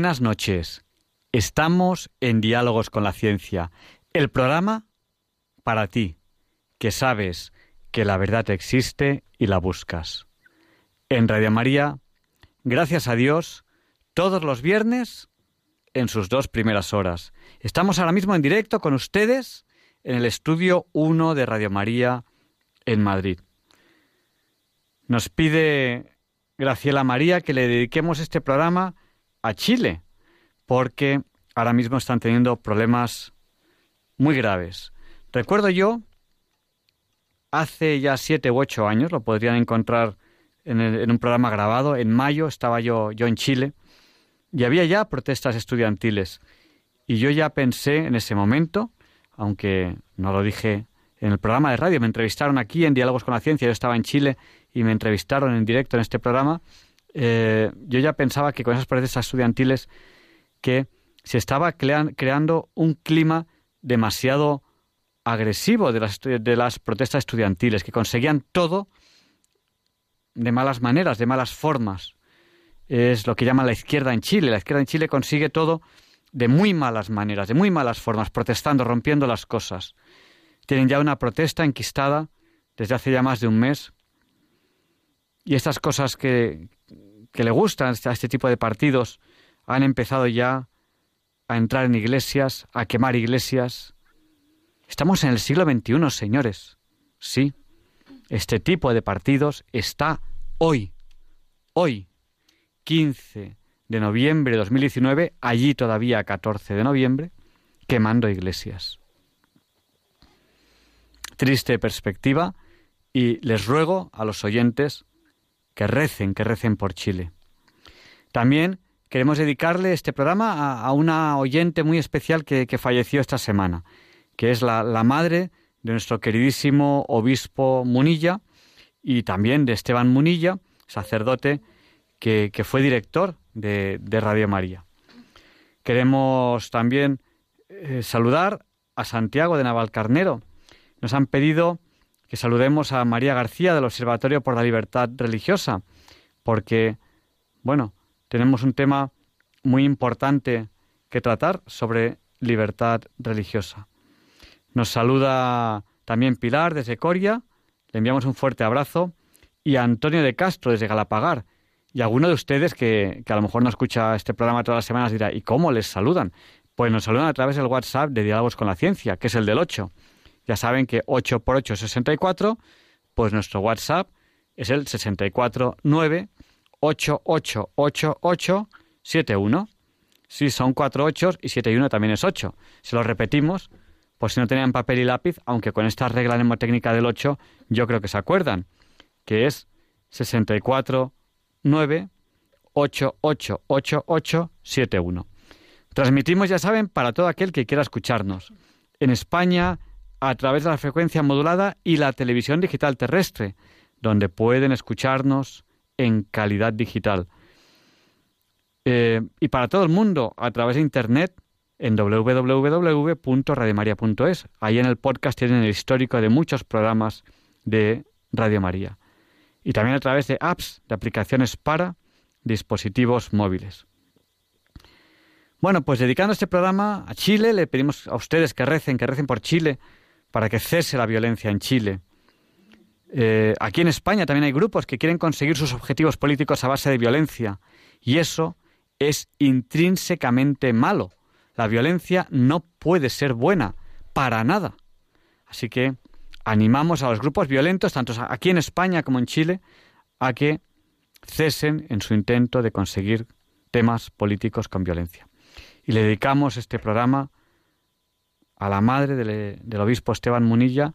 Buenas noches. Estamos en Diálogos con la Ciencia, el programa para ti, que sabes que la verdad existe y la buscas. En Radio María, gracias a Dios, todos los viernes en sus dos primeras horas. Estamos ahora mismo en directo con ustedes en el estudio 1 de Radio María en Madrid. Nos pide Graciela María que le dediquemos este programa a Chile, porque ahora mismo están teniendo problemas muy graves. Recuerdo yo, hace ya siete u ocho años, lo podrían encontrar en, un programa grabado, en mayo estaba yo, yo en Chile, y había ya protestas estudiantiles. Y yo ya pensé en ese momento, aunque no lo dije en el programa de radio, me entrevistaron aquí en Diálogos con la Ciencia, yo estaba en Chile y me entrevistaron en directo en este programa, eh, yo ya pensaba que con esas protestas estudiantiles que se estaba creando un clima demasiado agresivo de las, de las protestas estudiantiles, que conseguían todo de malas maneras, de malas formas. Es lo que llaman la izquierda en Chile. La izquierda en Chile consigue todo de muy malas maneras, de muy malas formas, protestando, rompiendo las cosas. Tienen ya una protesta enquistada desde hace ya más de un mes. Y estas cosas que, que le gustan a este tipo de partidos han empezado ya a entrar en iglesias, a quemar iglesias. Estamos en el siglo XXI, señores. Sí, este tipo de partidos está hoy, hoy, 15 de noviembre de 2019, allí todavía 14 de noviembre, quemando iglesias. Triste perspectiva y les ruego a los oyentes que recen, que recen por Chile. También queremos dedicarle este programa a, una oyente muy especial que, falleció esta semana, que es la, madre de nuestro queridísimo obispo Munilla y también de Esteban Munilla, sacerdote que, fue director de, Radio María. Queremos también eh, saludar a Santiago de Navalcarnero. Nos han pedido que saludemos a María García del Observatorio por la Libertad Religiosa, porque, bueno, tenemos un tema muy importante que tratar sobre libertad religiosa. Nos saluda también Pilar desde Coria, le enviamos un fuerte abrazo, y a Antonio de Castro desde Galapagar. Y alguno de ustedes que, que a lo mejor no escucha este programa todas las semanas dirá, ¿y cómo les saludan? Pues nos saludan a través del WhatsApp de Diálogos con la Ciencia, que es el del 8. Ya saben que 8 por 8 es 64, pues nuestro WhatsApp es el 649 888871. Sí, son 4 8 y 7 y 1 también es 8. Si lo repetimos, pues si no tenían papel y lápiz, aunque con esta regla mnemotécnica del 8 yo creo que se acuerdan, que es 649 888871. Transmitimos, ya saben, para todo aquel que quiera escucharnos. En España, a través de la frecuencia modulada y la televisión digital terrestre, donde pueden escucharnos en calidad digital. Eh, y para todo el mundo, a través de Internet, en www.radiomaria.es. Ahí en el podcast tienen el histórico de muchos programas de Radio María. Y también a través de apps, de aplicaciones para dispositivos móviles. Bueno, pues dedicando este programa a Chile, le pedimos a ustedes que recen, que recen por Chile, para que cese la violencia en Chile. Eh, aquí en España también hay grupos que quieren conseguir sus objetivos políticos a base de violencia. Y eso es intrínsecamente malo. La violencia no puede ser buena, para nada. Así que animamos a los grupos violentos, tanto aquí en España como en Chile, a que cesen en su intento de conseguir temas políticos con violencia. Y le dedicamos este programa a la madre del, obispo Esteban Munilla,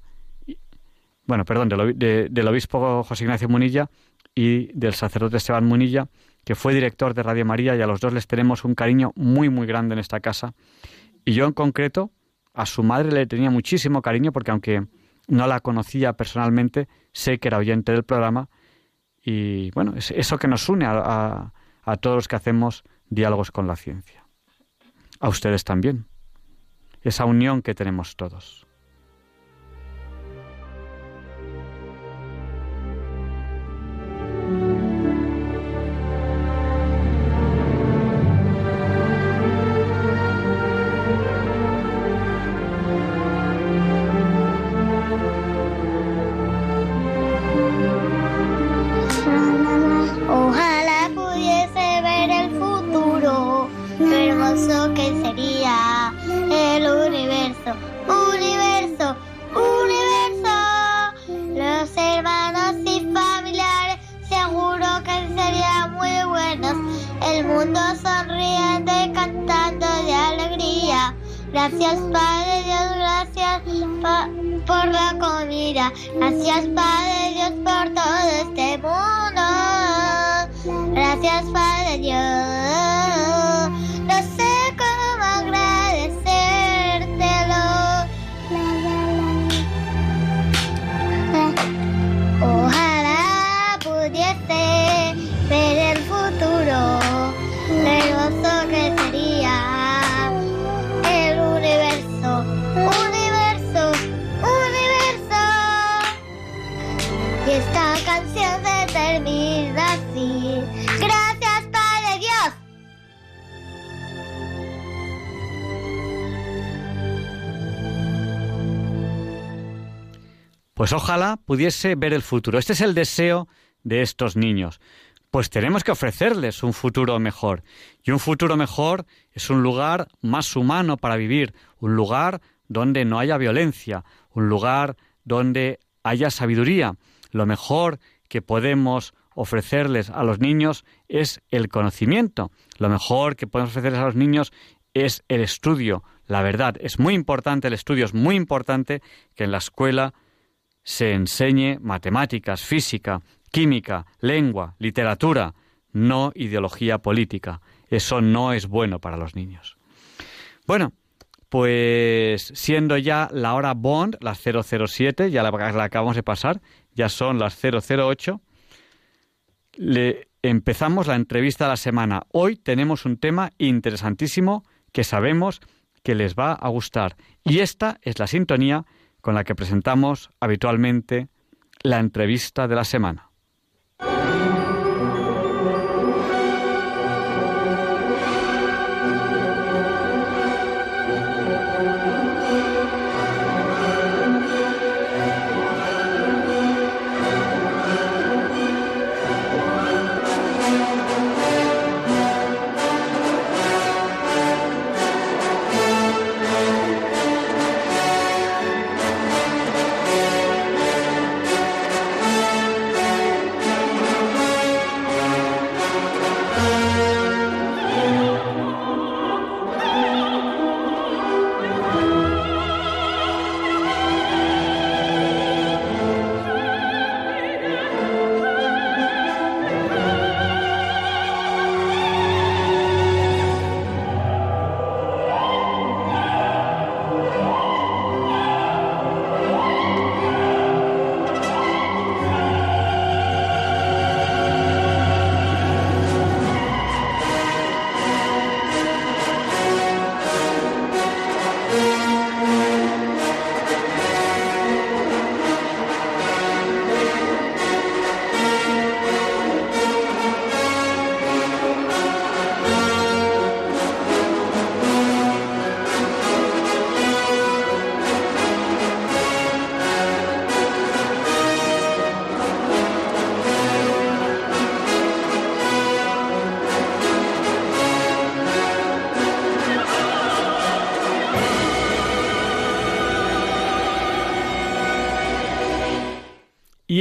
bueno, perdón, del, obispo José Ignacio Munilla y del sacerdote Esteban Munilla, que fue director de Radio María y a los dos les tenemos un cariño muy, muy grande en esta casa. Y yo en concreto, a su madre le tenía muchísimo cariño porque aunque no la conocía personalmente, sé que era oyente del programa y bueno, es eso que nos une a, a todos los que hacemos diálogos con la ciencia. A ustedes también. Esa unión que tenemos todos. Gracias Padre Dios, gracias por la comida. Gracias Padre Dios por todo este mundo. Gracias Padre Dios. Pues ojalá pudiese ver el futuro. Este es el deseo de estos niños. Pues tenemos que ofrecerles un futuro mejor. Y un futuro mejor es un lugar más humano para vivir, un lugar donde no haya violencia, un lugar donde haya sabiduría. Lo mejor que podemos ofrecerles a los niños es el conocimiento. Lo mejor que podemos ofrecerles a los niños es el estudio, la verdad. Es muy importante el estudio, es muy importante que en la escuela se enseñe matemáticas, física, química, lengua, literatura, no ideología política. Eso no es bueno para los niños. Bueno, pues siendo ya la hora Bond, las 007, ya la, acabamos de pasar, ya son las 008, le empezamos la entrevista de la semana. Hoy tenemos un tema interesantísimo que sabemos que les va a gustar. Y esta es la sintonía con la que presentamos habitualmente la entrevista de la semana.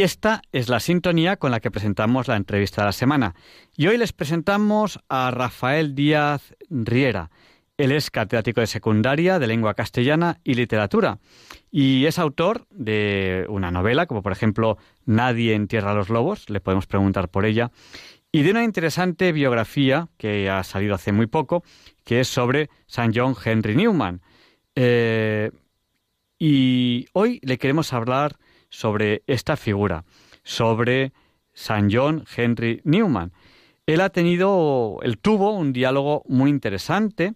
Esta es la sintonía con la que presentamos la entrevista de la semana. Y hoy les presentamos a Rafael Díaz Riera. Él es catedrático de secundaria de lengua castellana y literatura y es autor de una novela, como por ejemplo Nadie entierra a los lobos, le podemos preguntar por ella, y de una interesante biografía que ha salido hace muy poco, que es sobre San John Henry Newman. Eh, y hoy le queremos hablar sobre esta figura, sobre San John Henry Newman. Él ha tenido, él tuvo un diálogo muy interesante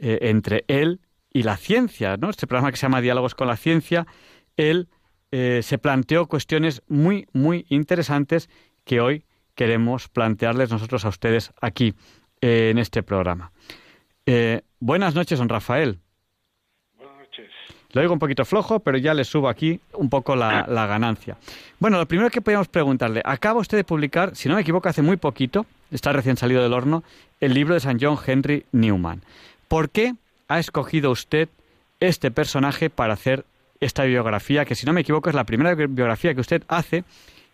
eh, entre él y la ciencia, ¿no? Este programa que se llama Diálogos con la Ciencia, él eh, se planteó cuestiones muy, muy interesantes que hoy queremos plantearles nosotros a ustedes aquí eh, en este programa. buenas noches, don Rafael. Lo oigo un poquito flojo, pero ya le subo aquí un poco la, ganancia. Bueno, lo primero que podríamos preguntarle, acaba usted de publicar, si no me equivoco, hace muy poquito, está recién salido del horno, el libro de San John Henry Newman. ¿Por qué ha escogido usted este personaje para hacer esta biografía, que si no me equivoco es la primera biografía que usted hace,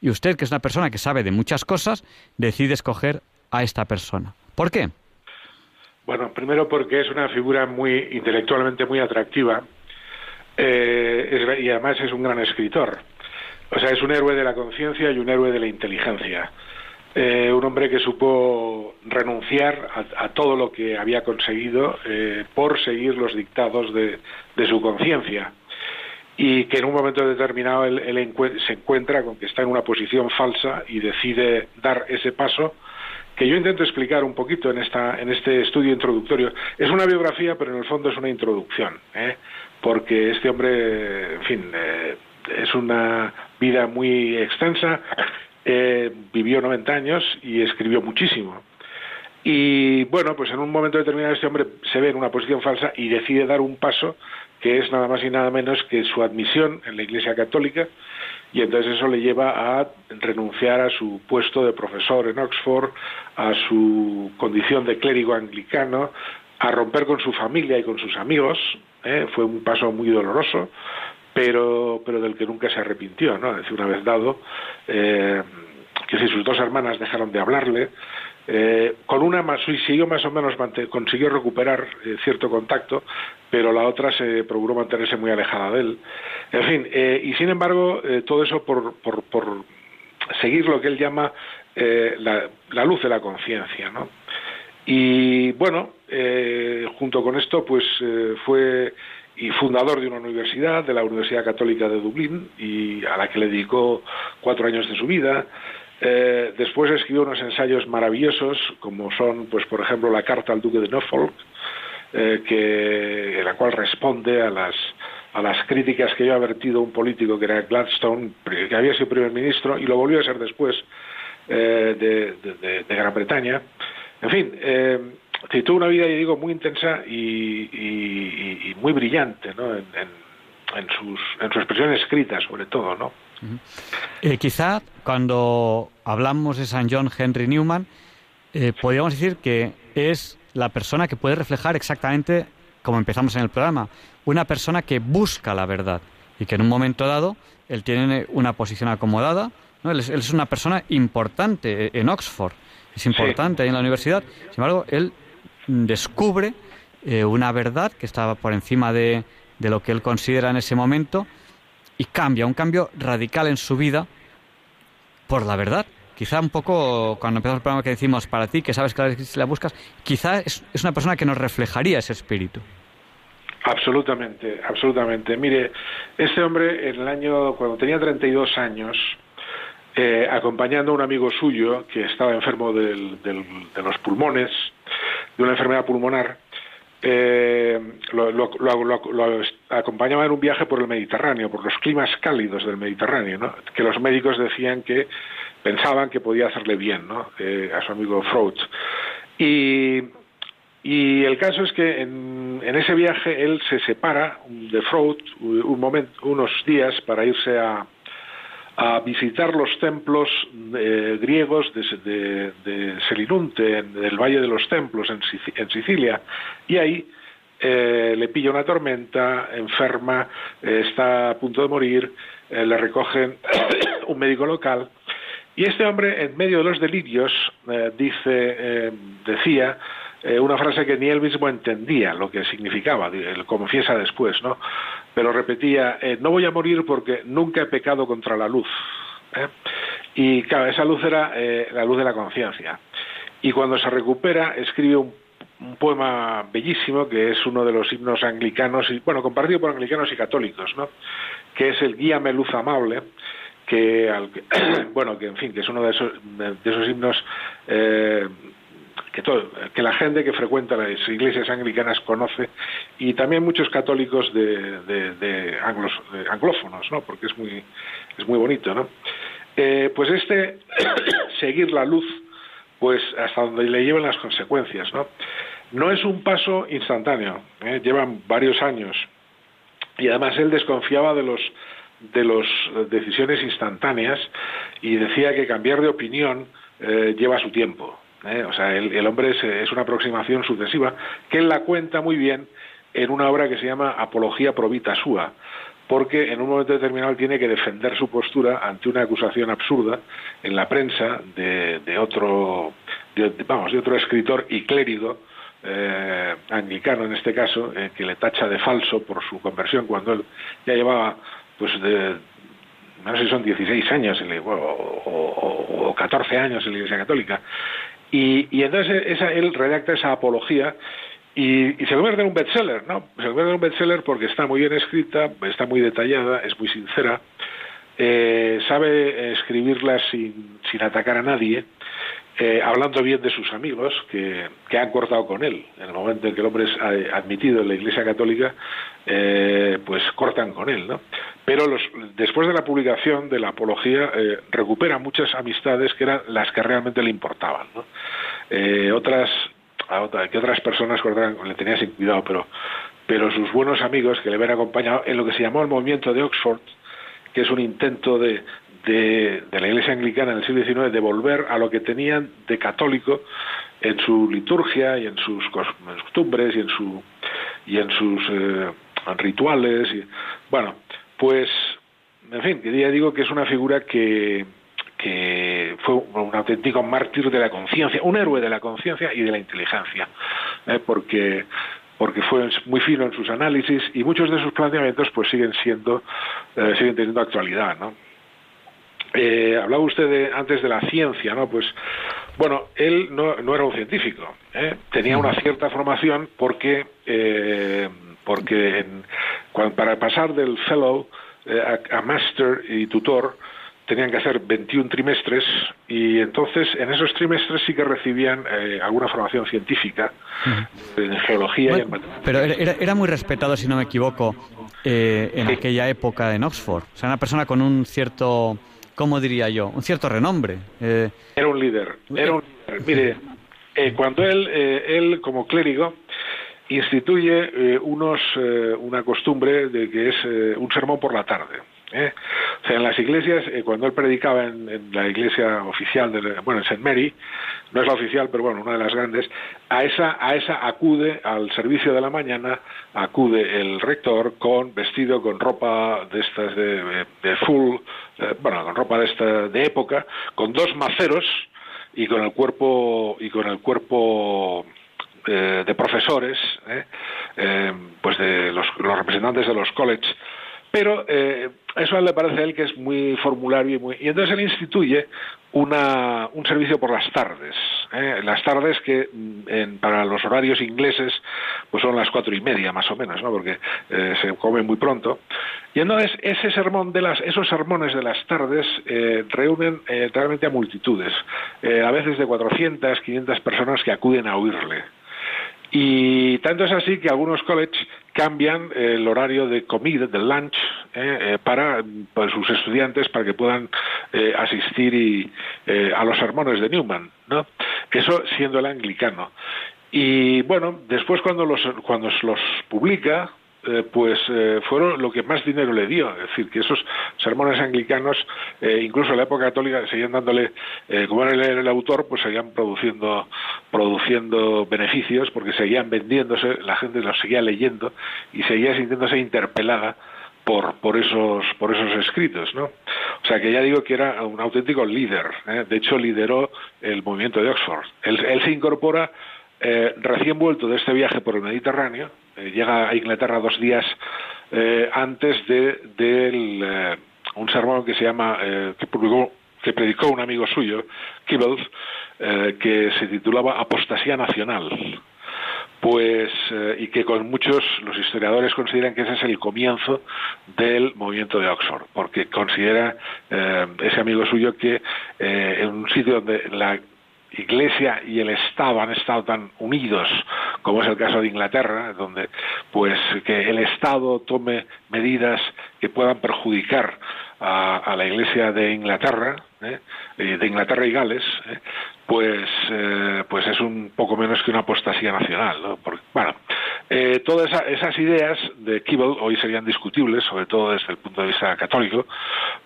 y usted, que es una persona que sabe de muchas cosas, decide escoger a esta persona? ¿Por qué? Bueno, primero porque es una figura muy intelectualmente muy atractiva eh, y además es un gran escritor. O sea, es un héroe de la conciencia y un héroe de la inteligencia. Eh, un hombre que supo renunciar a, todo lo que había conseguido eh, por seguir los dictados de, su conciencia y que en un momento determinado él, se encuentra con que está en una posición falsa y decide dar ese paso que yo intento explicar un poquito en, esta, en este estudio introductorio. Es una biografía, pero en el fondo es una introducción. ¿eh? Porque este hombre, en fin, eh, es una vida muy extensa, eh, vivió 90 años y escribió muchísimo. Y bueno, pues en un momento determinado este hombre se ve en una posición falsa y decide dar un paso que es nada más y nada menos que su admisión en la Iglesia Católica y entonces eso le lleva a renunciar a su puesto de profesor en Oxford, a su condición de clérigo anglicano, a romper con su familia y con sus amigos, ¿eh? fue un paso muy doloroso, pero, pero del que nunca se arrepintió, ¿no? Decir, una vez dado, eh, que si sus dos hermanas dejaron de hablarle, eh, con una más siguió más o menos consiguió recuperar eh, cierto contacto, pero la otra se procuró mantenerse muy alejada de él. En fin, y sin embargo, todo eso por, por, por, seguir lo que él llama la, la, luz de la conciencia, ¿no? Y bueno, eh, junto con esto, pues eh, fue y fundador de una universidad, de la Universidad Católica de Dublín, y a la que le dedicó cuatro años de su vida. Eh, después escribió unos ensayos maravillosos, como son, pues, por ejemplo, la carta al duque de Norfolk, que, en la cual responde a las a las críticas que había vertido un político que era Gladstone, que había sido primer ministro y lo volvió a ser después de, Gran Bretaña. En fin, eh, tuvo una vida, yo digo, muy intensa y, muy brillante, ¿no? En, sus, en su expresión escrita, sobre todo, ¿no? Eh, quizá cuando hablamos de San John Henry Newman, eh, podríamos decir que es la persona que puede reflejar exactamente como empezamos en el programa, una persona que busca la verdad y que en un momento dado él tiene una posición acomodada, ¿no? él es una persona importante en Oxford es importante ahí en la universidad. Sin embargo, él descubre eh, una verdad que estaba por encima de, de lo que él considera en ese momento y cambia, un cambio radical en su vida por la verdad. Quizá un poco cuando empezamos el programa que decimos para ti, que sabes que la buscas, quizá es, es una persona que nos reflejaría ese espíritu. Absolutamente, absolutamente. Mire, este hombre en el año, cuando tenía 32 años, eh, acompañando a un amigo suyo que estaba enfermo de los pulmones, de una enfermedad pulmonar. Eh, lo, acompañaba en un viaje por el Mediterráneo, por los climas cálidos del Mediterráneo, que los médicos decían que pensaban que podía hacerle bien eh, a su amigo Freud. Y, el caso es que en, ese viaje él se separa de Freud unos días para irse a, a visitar los templos eh, griegos de, de, Selinunte, en el Valle de los Templos, en, Sicilia, y ahí eh, le pilla una tormenta, enferma, eh, está a punto de morir, le recogen un médico local, y este hombre, en medio de los delirios, dice, decía, una frase que ni él mismo entendía lo que significaba, lo confiesa después, ¿no? Pero repetía, eh, no voy a morir porque nunca he pecado contra la luz. ¿eh? Y claro, esa luz era eh, la luz de la conciencia. Y cuando se recupera, escribe un, poema bellísimo que es uno de los himnos anglicanos, y bueno, compartido por anglicanos y católicos, ¿no? que es el Guíame Luz Amable, que, bueno, que en fin, que es uno de esos, de esos himnos que, todo, que la gente que frecuenta las iglesias anglicanas conoce y también muchos católicos de, de, anglófonos, ¿no? Porque es muy, es muy bonito, ¿no? Eh, pues este, seguir la luz, pues hasta donde le llevan las consecuencias, ¿no? No es un paso instantáneo, ¿eh? llevan varios años y además él desconfiaba de los de las decisiones instantáneas y decía que cambiar de opinión eh, lleva su tiempo. ¿Eh? O sea, el, hombre es, una aproximación sucesiva que él la cuenta muy bien en una obra que se llama Apología Provita Sua, porque en un momento determinado tiene que defender su postura ante una acusación absurda en la prensa de, otro, vamos, de otro escritor y clérigo eh, anglicano en este caso, eh, que le tacha de falso por su conversión cuando él ya llevaba, pues, de, no sé si son 16 años o, o, 14 años en la Iglesia Católica. Y, entonces esa, él redacta esa apología y, se convierte en un bestseller, ¿no? Se convierte en un bestseller porque está muy bien escrita, está muy detallada, es muy sincera, eh, sabe escribirla sin, sin atacar a nadie, eh, hablando bien de sus amigos que, que, han cortado con él. En el momento en que el hombre es admitido en la Iglesia Católica, eh, pues cortan con él, ¿no? Pero los, después de la publicación de la apología, eh, recupera muchas amistades que eran las que realmente le importaban, ¿no? otras, que otras personas cortaban, le tenía sin cuidado, pero, pero sus buenos amigos que le habían acompañado en lo que se llamó el movimiento de Oxford, que es un intento de, de, la Iglesia Anglicana en el siglo XIX de volver a lo que tenían de católico en su liturgia y en sus costumbres y en su y en sus eh, rituales y bueno pues en fin ya digo que es una figura que que fue un auténtico mártir de la conciencia, un héroe de la conciencia y de la inteligencia, ¿eh? porque porque fue muy fino en sus análisis y muchos de sus planteamientos pues siguen siendo eh, siguen teniendo actualidad, ¿no? Eh, hablaba usted antes de la ciencia, ¿no? Pues, bueno, él no, no era un científico, ¿eh? tenía una cierta formación porque, eh, porque para pasar del fellow eh, a, master y tutor tenían que hacer 21 trimestres y entonces en esos trimestres sí que recibían alguna formación científica en geología y en matemáticas. Pero era, era, muy respetado, si no me equivoco, en aquella época en Oxford. O sea, una persona con un cierto ¿cómo diría yo? Un cierto renombre. Eh, era un líder, era un líder. Mire, eh, cuando él, eh, él como clérigo instituye unos, una costumbre de que es un sermón por la tarde. O sea, en las iglesias, cuando él predicaba en, la iglesia oficial, de, bueno, en St. Mary, no es la oficial, pero bueno, una de las grandes, a esa, a esa acude al servicio de la mañana, acude el rector con vestido, con ropa de estas de, de full, eh, bueno, con ropa de esta de época, con dos maceros y con el cuerpo y con el cuerpo eh, de profesores, eh, pues de los, los, representantes de los colleges pero eh, eso le parece a él que es muy formulario y muy... Y entonces él instituye una, un servicio por las tardes. ¿eh? Las tardes que mm, para los horarios ingleses pues son las cuatro y media más o menos, ¿no? porque eh, se come muy pronto. Y entonces ese sermón de las, esos sermones de las tardes eh, reúnen eh, realmente a multitudes, a veces de 400, 500 personas que acuden a oírle. Y tanto es así que algunos colleges cambian el horario de comida, del lunch, eh, eh, para, sus estudiantes para que puedan eh, asistir y, a los sermones de Newman, ¿no? Eso siendo el anglicano. Y bueno, después cuando los, cuando los publica, eh, pues eh, fueron lo que más dinero le dio. Es decir, que esos sermones anglicanos, eh, incluso en la época católica, seguían dándole, como era el, autor, pues seguían produciendo, produciendo beneficios porque seguían vendiéndose, la gente los seguía leyendo y seguía sintiéndose interpelada por, por, esos, por esos escritos, ¿no? O sea que ya digo que era un auténtico líder. De hecho, lideró el movimiento de Oxford. Él, se incorpora recién vuelto de este viaje por el Mediterráneo, eh, llega a Inglaterra dos días eh, antes de, eh, un sermón que se llama, que publicó que predicó un amigo suyo, Kibbles, eh, que se titulaba Apostasía Nacional. Pues eh, y que con muchos los historiadores consideran que ese es el comienzo del movimiento de Oxford porque considera eh, ese amigo suyo que eh, en un sitio donde la Iglesia y el Estado han estado tan unidos como es el caso de Inglaterra, donde pues que el Estado tome medidas que puedan perjudicar a, la Iglesia de Inglaterra, ¿eh? de Inglaterra y Gales, ¿eh? pues eh, pues es un poco menos que una apostasía nacional, ¿no? bueno, todas esas ideas de Kibble hoy serían discutibles, sobre todo desde el punto de vista católico,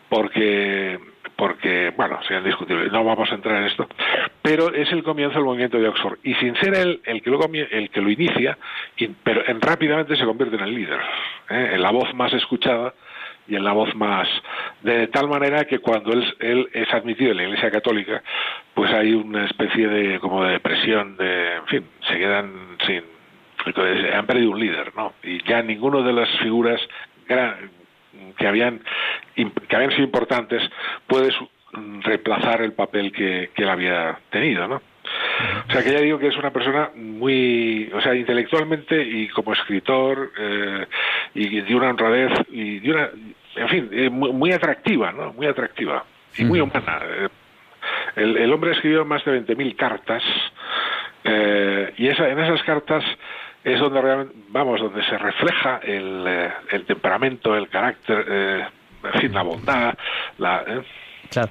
porque porque, bueno, sería discutible, no vamos a entrar en esto, pero es el comienzo del movimiento de Oxford, y sin ser él el que, luego, el que lo inicia, pero en, rápidamente se convierte en el líder, ¿eh? en la voz más escuchada y en la voz más de tal manera que cuando él, él, es admitido en la Iglesia Católica pues hay una especie de como de depresión de en fin se quedan sin han perdido un líder no y ya ninguno de las figuras que habían, que habían sido importantes puede reemplazar el papel que, que él había tenido, ¿no? O sea que ya digo que es una persona muy, o sea, intelectualmente y como escritor eh, y de una honradez y de una, en fin, eh, muy, atractiva, ¿no? Muy atractiva y muy humana. Eh, el, el, hombre escribió más de 20.000 cartas y esa, en esas cartas es donde realmente, vamos, donde se refleja el, eh, el temperamento, el carácter, eh, en fin, la bondad, la... ¿eh? Claro.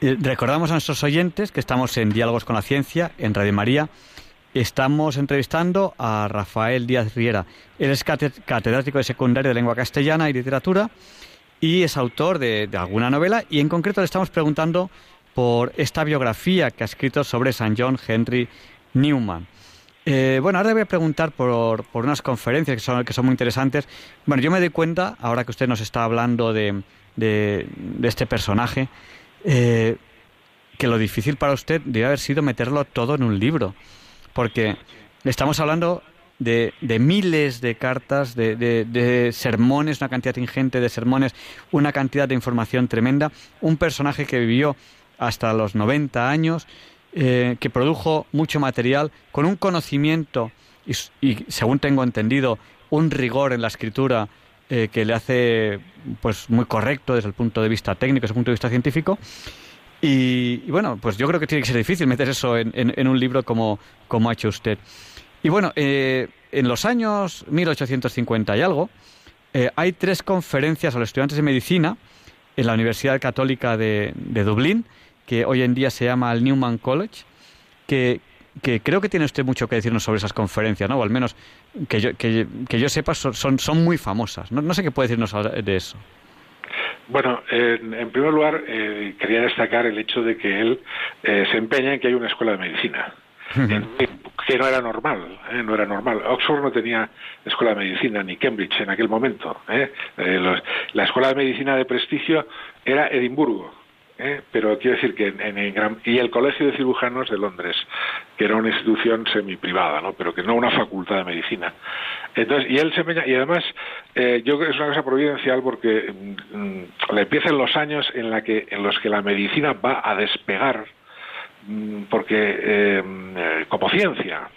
Recordamos a nuestros oyentes que estamos en Diálogos con la Ciencia, en Radio María. Estamos entrevistando a Rafael Díaz Riera. Él es catedrático de secundaria de lengua castellana y literatura y es autor de, de alguna novela y en concreto le estamos preguntando por esta biografía que ha escrito sobre San John Henry Newman. Eh, bueno, ahora voy a preguntar por, por unas conferencias que son, que son muy interesantes. Bueno, yo me doy cuenta, ahora que usted nos está hablando de, de, este personaje, eh, que lo difícil para usted debe haber sido meterlo todo en un libro, porque estamos hablando de, de miles de cartas, de, de, sermones, una cantidad ingente de sermones, una cantidad de información tremenda, un personaje que vivió hasta los 90 años, eh, que produjo mucho material con un conocimiento y, según tengo entendido, un rigor en la escritura eh, que le hace pues muy correcto desde el punto de vista técnico, desde el punto de vista científico. Y, bueno, pues yo creo que tiene que ser difícil meter eso en, un libro como, como, ha hecho usted. Y bueno, eh, en los años 1850 y algo, hay tres conferencias a los estudiantes de medicina en la Universidad Católica de, de Dublín, que hoy en día se llama el Newman College, que, que creo que tiene usted mucho que decirnos sobre esas conferencias, ¿no? O al menos que yo, que, que yo sepa son, son muy famosas. No, no sé qué puede decirnos de eso. Bueno, en primer lugar, eh, quería destacar el hecho de que él eh, se empeña en que hay una escuela de medicina. que no era normal, ¿eh? no era normal. Oxford no tenía escuela de medicina ni Cambridge en aquel momento. la escuela de medicina de prestigio era Edimburgo, ¿eh? pero quiero decir que en, Gran... y el Colegio de Cirujanos de Londres, que era una institución semi-privada, ¿no? pero que no una facultad de medicina. Entonces, y él se y además, eh, yo creo que es una cosa providencial porque mm, le empiezan los años en, la que, en los que la medicina va a despegar, mm, porque eh, como ciencia,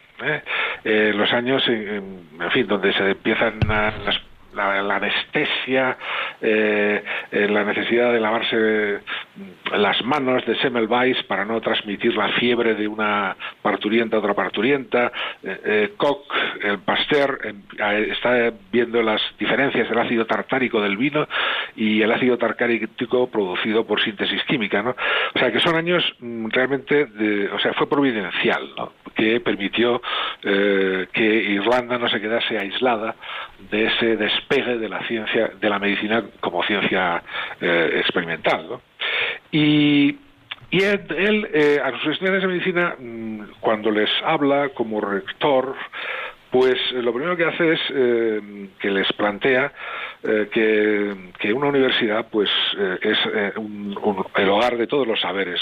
los años, en, fin, donde se empiezan las la, anestesia, eh, eh, la necesidad de lavarse mm, las manos de Semmelweis para no transmitir la fiebre de una parturienta a otra parturienta. Eh, Koch, el Pasteur, está viendo las diferencias del ácido tartárico del vino y el ácido tartárico producido por síntesis química. ¿no? O sea, que son años mm, realmente, de, o sea, fue providencial, ¿no? que permitió que Irlanda no se quedase aislada de ese despegue de la ciencia, de la medicina como ciencia eh, experimental. ¿no? Y, y él, eh, a sus estudiantes de medicina, mm, cuando les habla como rector, pues eh, lo primero que hace es que les plantea que, una universidad pues es el hogar de todos los saberes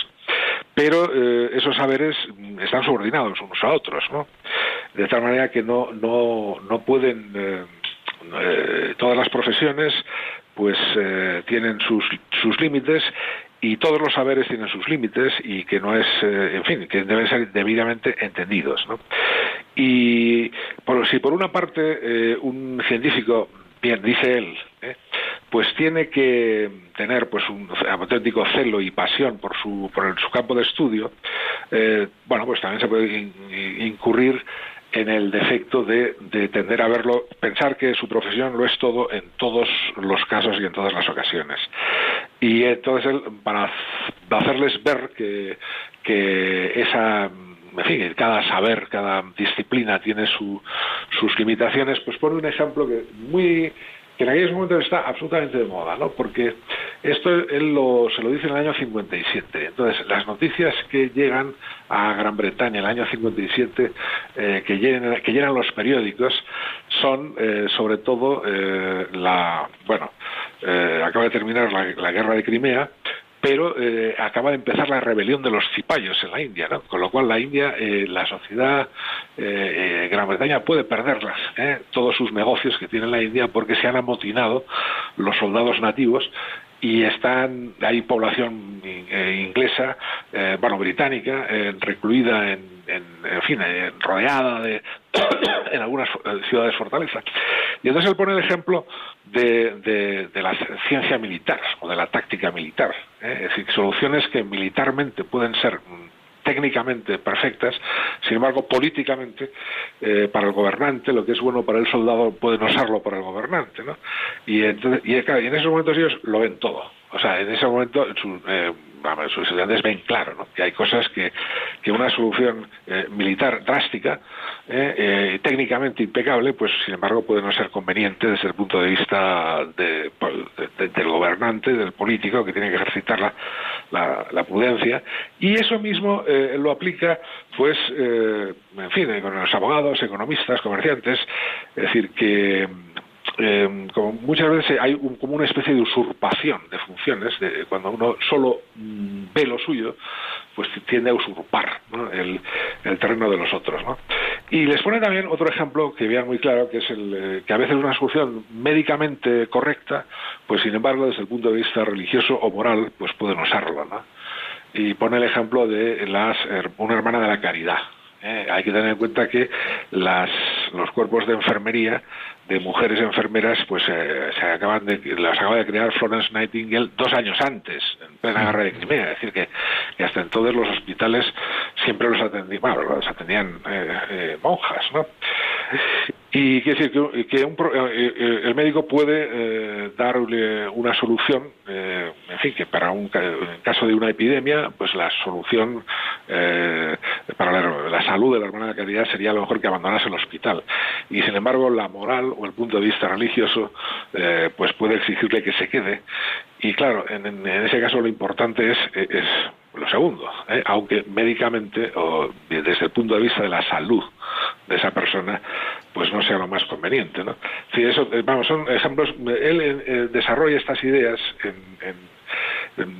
pero esos saberes mm, están subordinados unos a otros no de tal manera que no no no pueden eh, todas las profesiones pues eh, tienen sus, sus límites y todos los saberes tienen sus límites y que no es, eh, en fin, que deben ser debidamente entendidos. ¿no? Y por, si por una parte eh, un científico, bien, dice él, pues tiene que tener pues un auténtico celo y pasión por su, por su campo de estudio, bueno, pues también se puede incurrir en el defecto de, de, tender a verlo, pensar que su profesión lo es todo en todos los casos y en todas las ocasiones. Y entonces él, para hacerles ver que, que esa en fin, cada saber, cada disciplina tiene su, sus limitaciones, pues pone un ejemplo que muy que en aquellos momentos está absolutamente de moda, ¿no? Porque esto él lo, se lo dice en el año 57. Entonces, las noticias que llegan a Gran Bretaña en el año 57, eh, que, llenan, que llenan los periódicos, son eh, sobre todo eh, la, bueno, eh, acaba de terminar la, guerra de Crimea, pero eh, acaba de empezar la rebelión de los cipayos en la India, ¿no? con lo cual la India, eh, la sociedad eh, Gran Bretaña puede perderlas, todos sus negocios que tiene la India porque se han amotinado los soldados nativos y están hay población inglesa, bueno británica, recluida en, en, fin, rodeada de en algunas ciudades fortalezas. Y entonces él pone el ejemplo de, de, la ciencia militar o de la táctica militar. ¿eh? Es decir, soluciones que militarmente pueden ser técnicamente perfectas, sin embargo, políticamente, eh, para el gobernante, lo que es bueno para el soldado puede no serlo para el gobernante. ¿no? Y, entonces, y, en esos momentos ellos lo ven todo. O sea, en ese momento su, eh, sus estudiantes ven claro ¿no? que hay cosas que, que una solución eh, militar drástica, eh, eh, técnicamente impecable, pues sin embargo puede no ser conveniente desde el punto de vista de, de, del gobernante, del político, que tiene que ejercitar la, la, la prudencia. Y eso mismo lo aplica, pues, en fin, con los abogados, economistas, comerciantes, es decir, que eh, como muchas veces hay un, como una especie de usurpación de funciones, de, cuando uno solo mm, ve lo suyo, pues tiende a usurpar el, el, terreno de los otros. Y les pone también otro ejemplo que vean muy claro, que es el eh, que a veces una solución médicamente correcta, pues sin embargo desde el punto de vista religioso o moral, pues pueden usarlo. ¿no? Y pone el ejemplo de las, una hermana de la caridad. ¿Eh? Hay que tener en cuenta que las, los cuerpos de enfermería de mujeres enfermeras pues eh, se acaban de las acaba de crear Florence Nightingale dos años antes en plena guerra de Crimea es decir que, que hasta entonces los hospitales siempre los atendían bueno, los atendían eh, eh, monjas no y quiere decir que, que un, eh, el médico puede eh, darle una solución, eh, en fin, que para un en caso de una epidemia, pues la solución eh, para la, salud de la hermana de caridad sería a lo mejor que abandonase el hospital. Y sin embargo, la moral o el punto de vista religioso, eh, pues puede exigirle que se quede. Y claro, en, en ese caso lo importante es, es lo segundo, ¿eh? aunque médicamente o desde el punto de vista de la salud de esa persona, pues no sea lo más conveniente. ¿no? Sí, eso, eh, vamos, son ejemplos. Él eh, desarrolla estas ideas en, en,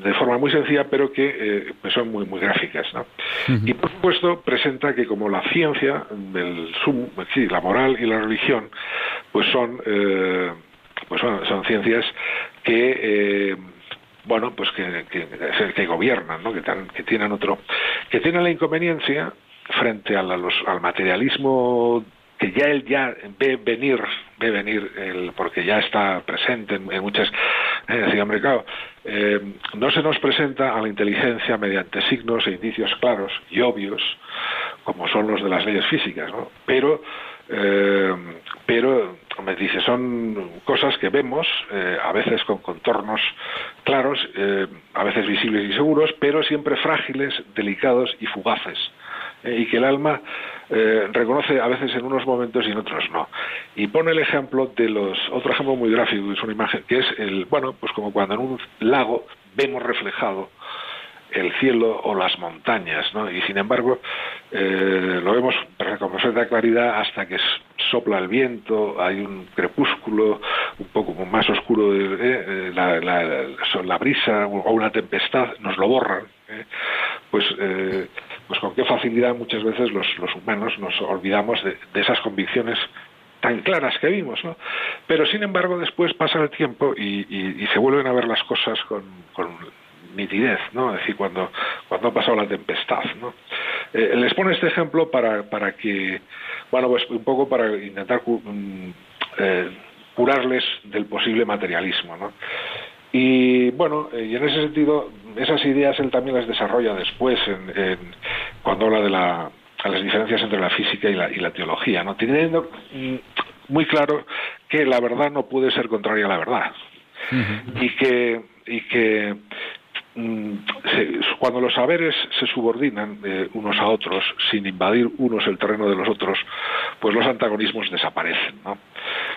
de forma muy sencilla, pero que eh, pues son muy muy gráficas. ¿no? Uh -huh. Y por supuesto presenta que como la ciencia, el sum, sí, la moral y la religión, pues son, eh, pues son, son ciencias que eh, bueno, pues que, que, gobiernan, ¿no? que, tienen otro, que tienen la inconveniencia frente a los, al materialismo que ya él ya ve venir, ve venir, el, porque ya está presente en, en muchas, decir, hombre, claro, eh, no se nos presenta a la inteligencia mediante signos e indicios claros y obvios, como son los de las leyes físicas, ¿no? Pero eh, pero me dice son cosas que vemos eh, a veces con contornos claros eh, a veces visibles y seguros pero siempre frágiles delicados y fugaces eh, y que el alma reconoce a veces en unos momentos y en otros no. Y pone el ejemplo de los otro ejemplo muy gráfico es una imagen que es el bueno pues como cuando en un lago vemos reflejado el cielo o las montañas, ¿no? Y sin embargo, eh, lo vemos con perfecta claridad hasta que sopla el viento, hay un crepúsculo un poco más oscuro, de, eh, la, la, la, brisa o una tempestad nos lo borran. ¿eh? Pues, eh, pues con qué facilidad muchas veces los, los humanos nos olvidamos de, de esas convicciones tan claras que vimos, ¿no? Pero sin embargo después pasa el tiempo y, y, y se vuelven a ver las cosas con, con nitidez, ¿no? Es decir, cuando, cuando ha pasado la tempestad, ¿no? Eh, les pone este ejemplo para, para que, bueno, pues un poco para intentar mm, eh, curarles del posible materialismo, ¿no? Y bueno, eh, y en ese sentido, esas ideas él también las desarrolla después en, cuando habla de la, las diferencias entre la física y la, y la teología, ¿no? teniendo mm, muy claro que la verdad no puede ser contraria a la verdad y que y que cuando los saberes se subordinan eh, unos a otros sin invadir unos el terreno de los otros, pues los antagonismos desaparecen, ¿no?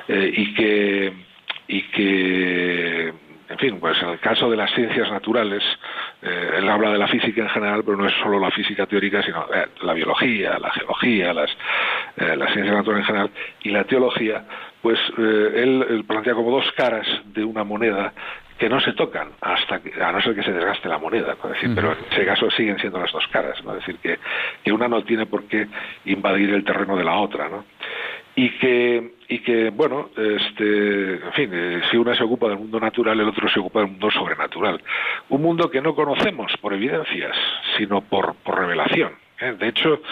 Eh, y que y que en fin, pues en el caso de las ciencias naturales, eh, él habla de la física en general, pero no es solo la física teórica, sino eh, la biología, la geología, las, eh, las ciencias en general y la teología, pues él, plantea como dos caras de una moneda que no se tocan hasta que, a no ser que se desgaste la moneda, ¿no? decir, pero en ese caso siguen siendo las dos caras, ¿no? es decir, que, que una no tiene por qué invadir el terreno de la otra, ¿no? y que y que bueno este en fin eh, si uno se ocupa del mundo natural el otro se ocupa del mundo sobrenatural un mundo que no conocemos por evidencias sino por, por revelación ¿eh? de hecho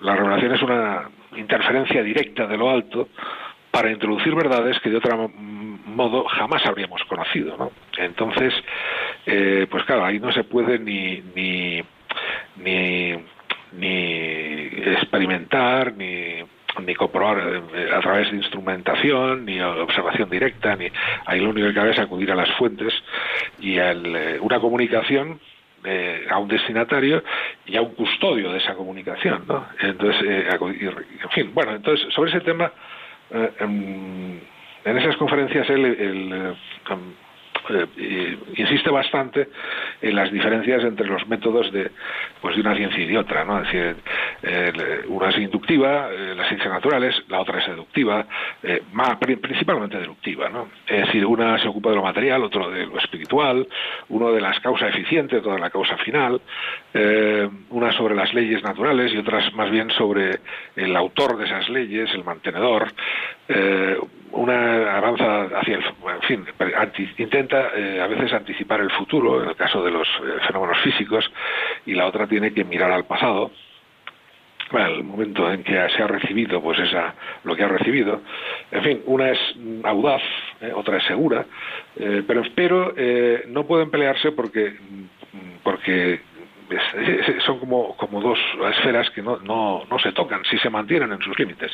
la revelación es una interferencia directa de lo alto para introducir verdades que de otro modo jamás habríamos conocido ¿no? entonces eh, pues claro ahí no se puede ni ni ni ni experimentar ni ni comprobar eh, a través de instrumentación, ni observación directa, ni ahí lo único que cabe es acudir a las fuentes y a eh, una comunicación eh, a un destinatario y a un custodio de esa comunicación, ¿no? Entonces, en fin, bueno, entonces sobre ese tema, en, en, esas conferencias él, el, eh, insiste bastante en las diferencias entre los métodos de, pues, de una ciencia y de otra. ¿no? Es decir, eh, una es inductiva, eh, las ciencias naturales, la otra es deductiva, más, principalmente deductiva. ¿no? Es decir, una se ocupa de lo material, otro de lo espiritual, uno de las causas eficientes, otra de la causa final, una sobre las leyes naturales y otras más bien sobre el autor de esas leyes, el mantenedor. una avanza hacia el, en fin, intenta eh, a veces anticipar el futuro, en el caso de los eh, fenómenos físicos, y la otra tiene que mirar al pasado, el momento en que se ha recibido pues esa lo que ha recibido. En fin una es audaz eh, otra es segura pero pero no pueden pelearse porque porque son como, como dos esferas que no, no, no se tocan si se mantienen en sus límites.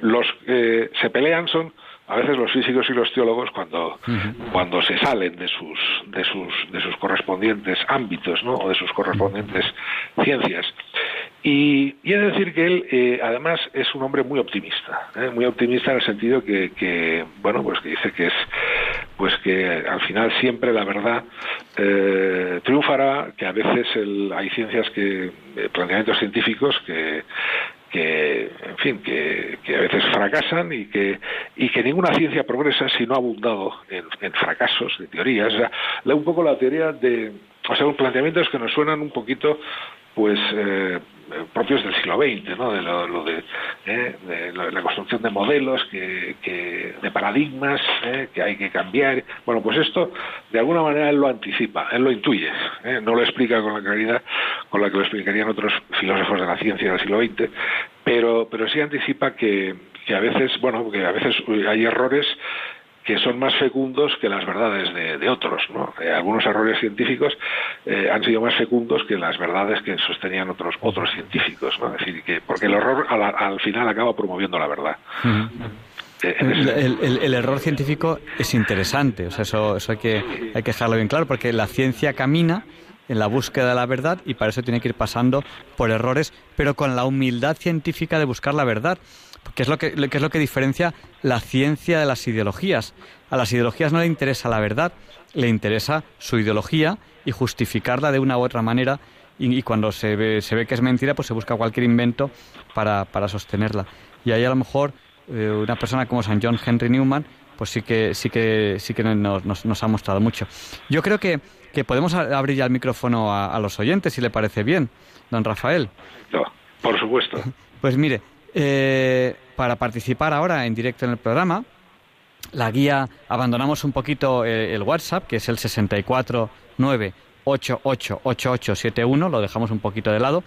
Los que se pelean son a veces los físicos y los teólogos cuando, cuando se salen de sus, de sus, de sus correspondientes ámbitos, ¿no? o de sus correspondientes ciencias. Y, y de decir que él, eh, además, es un hombre muy optimista, ¿eh? muy optimista en el sentido que, que, bueno, pues que dice que es, pues que al final siempre la verdad eh, triunfará, que a veces el, hay ciencias que, planteamientos científicos que, que, en fin, que, a veces fracasan y que, y que ninguna ciencia progresa si no ha abundado en, fracasos de teorías. O sea, un poco la teoría de, o sea, planteamientos que nos suenan un poquito, pues, eh, propios del siglo XX, ¿no? De lo, de, ¿eh? de la construcción de modelos, que, de paradigmas ¿eh? que hay que cambiar. Bueno, pues esto de alguna manera él lo anticipa, él lo intuye, ¿eh? no lo explica con la claridad con la que lo explicarían otros filósofos de la ciencia del siglo XX, pero, pero sí anticipa que, que a veces, bueno, que a veces hay errores que son más fecundos que las verdades de, otros. ¿no? Eh, algunos errores científicos eh, han sido más fecundos que las verdades que sostenían otros otros científicos. ¿no? Es decir, que, porque el error al, final acaba promoviendo la verdad. Eh, el, error científico es interesante, o sea, eso, eso hay, que, hay que dejarlo bien claro, porque la ciencia camina en la búsqueda de la verdad y para eso tiene que ir pasando por errores, pero con la humildad científica de buscar la verdad. ¿Qué es lo que, es lo que diferencia la ciencia de las ideologías. A las ideologías no le interesa la verdad, le interesa su ideología y justificarla de una u otra manera y, cuando se ve, se ve que es mentira, pues se busca cualquier invento para, para sostenerla. Y ahí a lo mejor eh, una persona como San John Henry Newman, pues sí que, sí que, sí que nos, nos, ha mostrado mucho. Yo creo que, que podemos abrir ya el micrófono a, a los oyentes, si le parece bien, don Rafael. No, por supuesto. Pues mire, eh, para participar ahora en directo en el programa, la guía, abandonamos un poquito el, WhatsApp, que es el 649888871, lo dejamos un poquito de lado.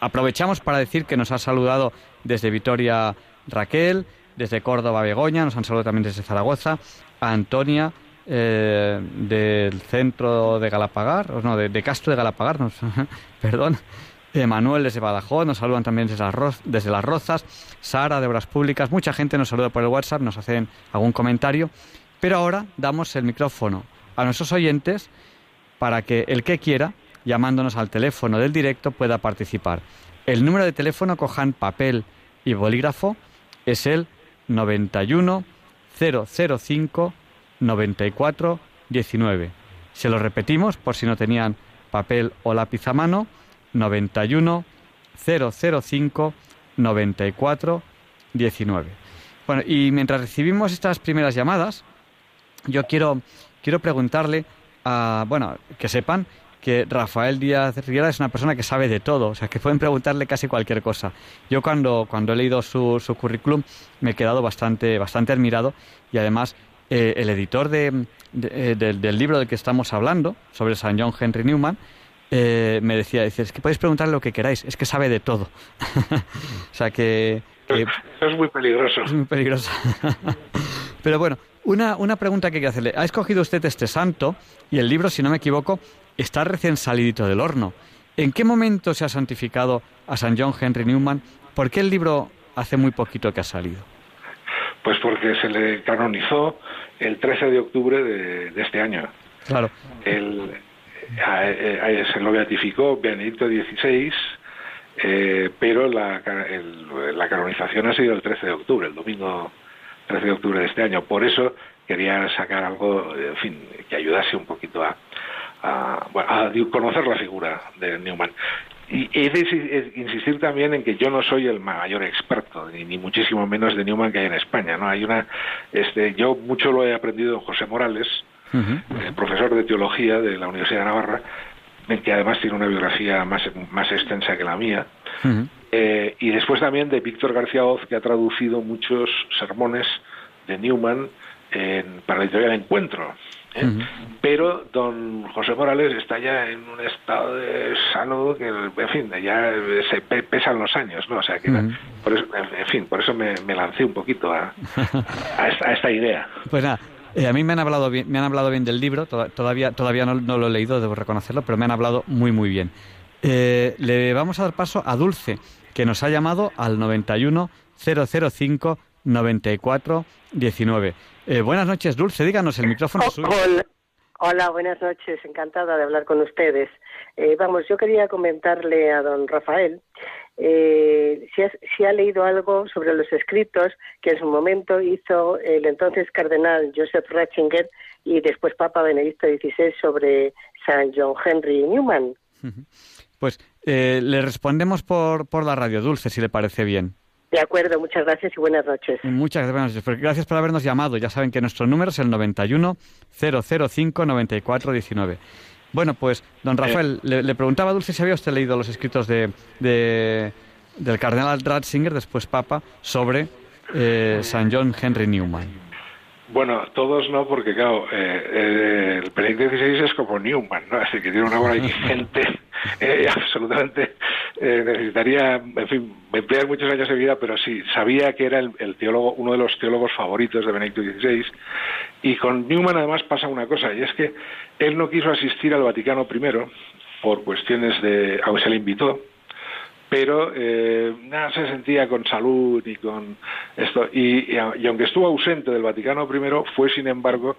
Aprovechamos para decir que nos ha saludado desde Vitoria Raquel, desde Córdoba Begoña, nos han saludado también desde Zaragoza, Antonia, eh, del centro de Galapagar, no, de, Castro de Galapagar, perdón, Manuel desde Badajoz, nos saludan también desde las, desde las Rozas, Sara de Obras Públicas, mucha gente nos saluda por el WhatsApp, nos hacen algún comentario, pero ahora damos el micrófono a nuestros oyentes para que el que quiera, llamándonos al teléfono del directo, pueda participar. El número de teléfono, cojan papel y bolígrafo, es el 91 005 94 19. Se lo repetimos por si no tenían papel o lápiz a mano. 91 005 94 19. Bueno, y mientras recibimos estas primeras llamadas, yo quiero, quiero preguntarle a, bueno, que sepan que Rafael Díaz Riera es una persona que sabe de todo, o sea, que pueden preguntarle casi cualquier cosa. Yo cuando, cuando he leído su, su currículum me he quedado bastante, bastante admirado y además eh, el editor de, eh, del libro del que estamos hablando, sobre San John Henry Newman, eh, me decía, dice, es que podéis preguntarle lo que queráis, es que sabe de todo. o sea que... es muy peligroso. Es muy peligroso. Pero bueno, una, una pregunta que quiero hacerle. Ha escogido usted este santo y el libro, si no me equivoco, está recién salidito del horno. ¿En qué momento se ha santificado a San John Henry Newman? ¿Por qué el libro hace muy poquito que ha salido? Pues porque se le canonizó el 13 de octubre de, este año. Claro. El, se lo beatificó Benedicto XVI, eh, pero la, la canonización ha sido el 13 de octubre, el domingo 13 de octubre de este año. Por eso quería sacar algo, en fin, que ayudase un poquito a, a, conocer la figura de Newman. Y he de insistir también en que yo no soy el mayor experto, ni, muchísimo menos de Newman que hay en España. ¿no? Hay una, este, yo mucho lo he aprendido en José Morales, profesor de teología de la Universidad de Navarra, que además tiene una biografía más, más extensa que la mía. Eh, y después también de Víctor García Oz, que ha traducido muchos sermones de Newman en, para la editorial Encuentro. ¿eh? Pero don José Morales está ya en un estado de salud que, en fin, ya se pesan los años, ¿no? O sea, que, por eso, en fin, por eso me, lancé un poquito a, a, esta, idea. Pues nada, eh, a mí me han hablado bien, me han hablado bien del libro, todavía, todavía no, lo he leído, debo reconocerlo, pero me han hablado muy, muy bien. Eh, le vamos a dar paso a Dulce, que nos ha llamado al 91 005 94 19. Eh, buenas noches, Dulce. Díganos, el micrófono es suyo. Hola. buenas noches. Encantada de hablar con ustedes. Eh, vamos, yo quería comentarle a don Rafael eh, si, ha leído algo sobre los escritos que en su momento hizo el entonces cardenal Joseph Ratzinger y después Papa Benedicto XVI sobre San John Henry Newman. Pues le respondemos por, por la radio, Dulce, si le parece bien. De acuerdo, muchas gracias y buenas noches. Muchas gracias. Gracias por habernos llamado. Ya saben que nuestro número es el 91 005 94 19. Bueno, pues, don Rafael, le, preguntaba a Dulce si había usted leído los escritos de, del cardenal Ratzinger, después Papa, sobre eh, San John Henry Newman. Bueno, todos no, porque claro, eh, eh, el Benedicto XVI es como Newman, ¿no? Así que tiene una obra ingente, eh, absolutamente necesitaría, en fin, emplear muchos años de vida, pero sí, sabía que era el, teólogo, uno de los teólogos favoritos de Benedicto XVI. Y con Newman además pasa una cosa, y es que él no quiso asistir al Vaticano primero por cuestiones de, aunque se le invitó, pero eh, nada se sentía con salud y con esto. Y, aunque estuvo ausente del Vaticano I fue sin embargo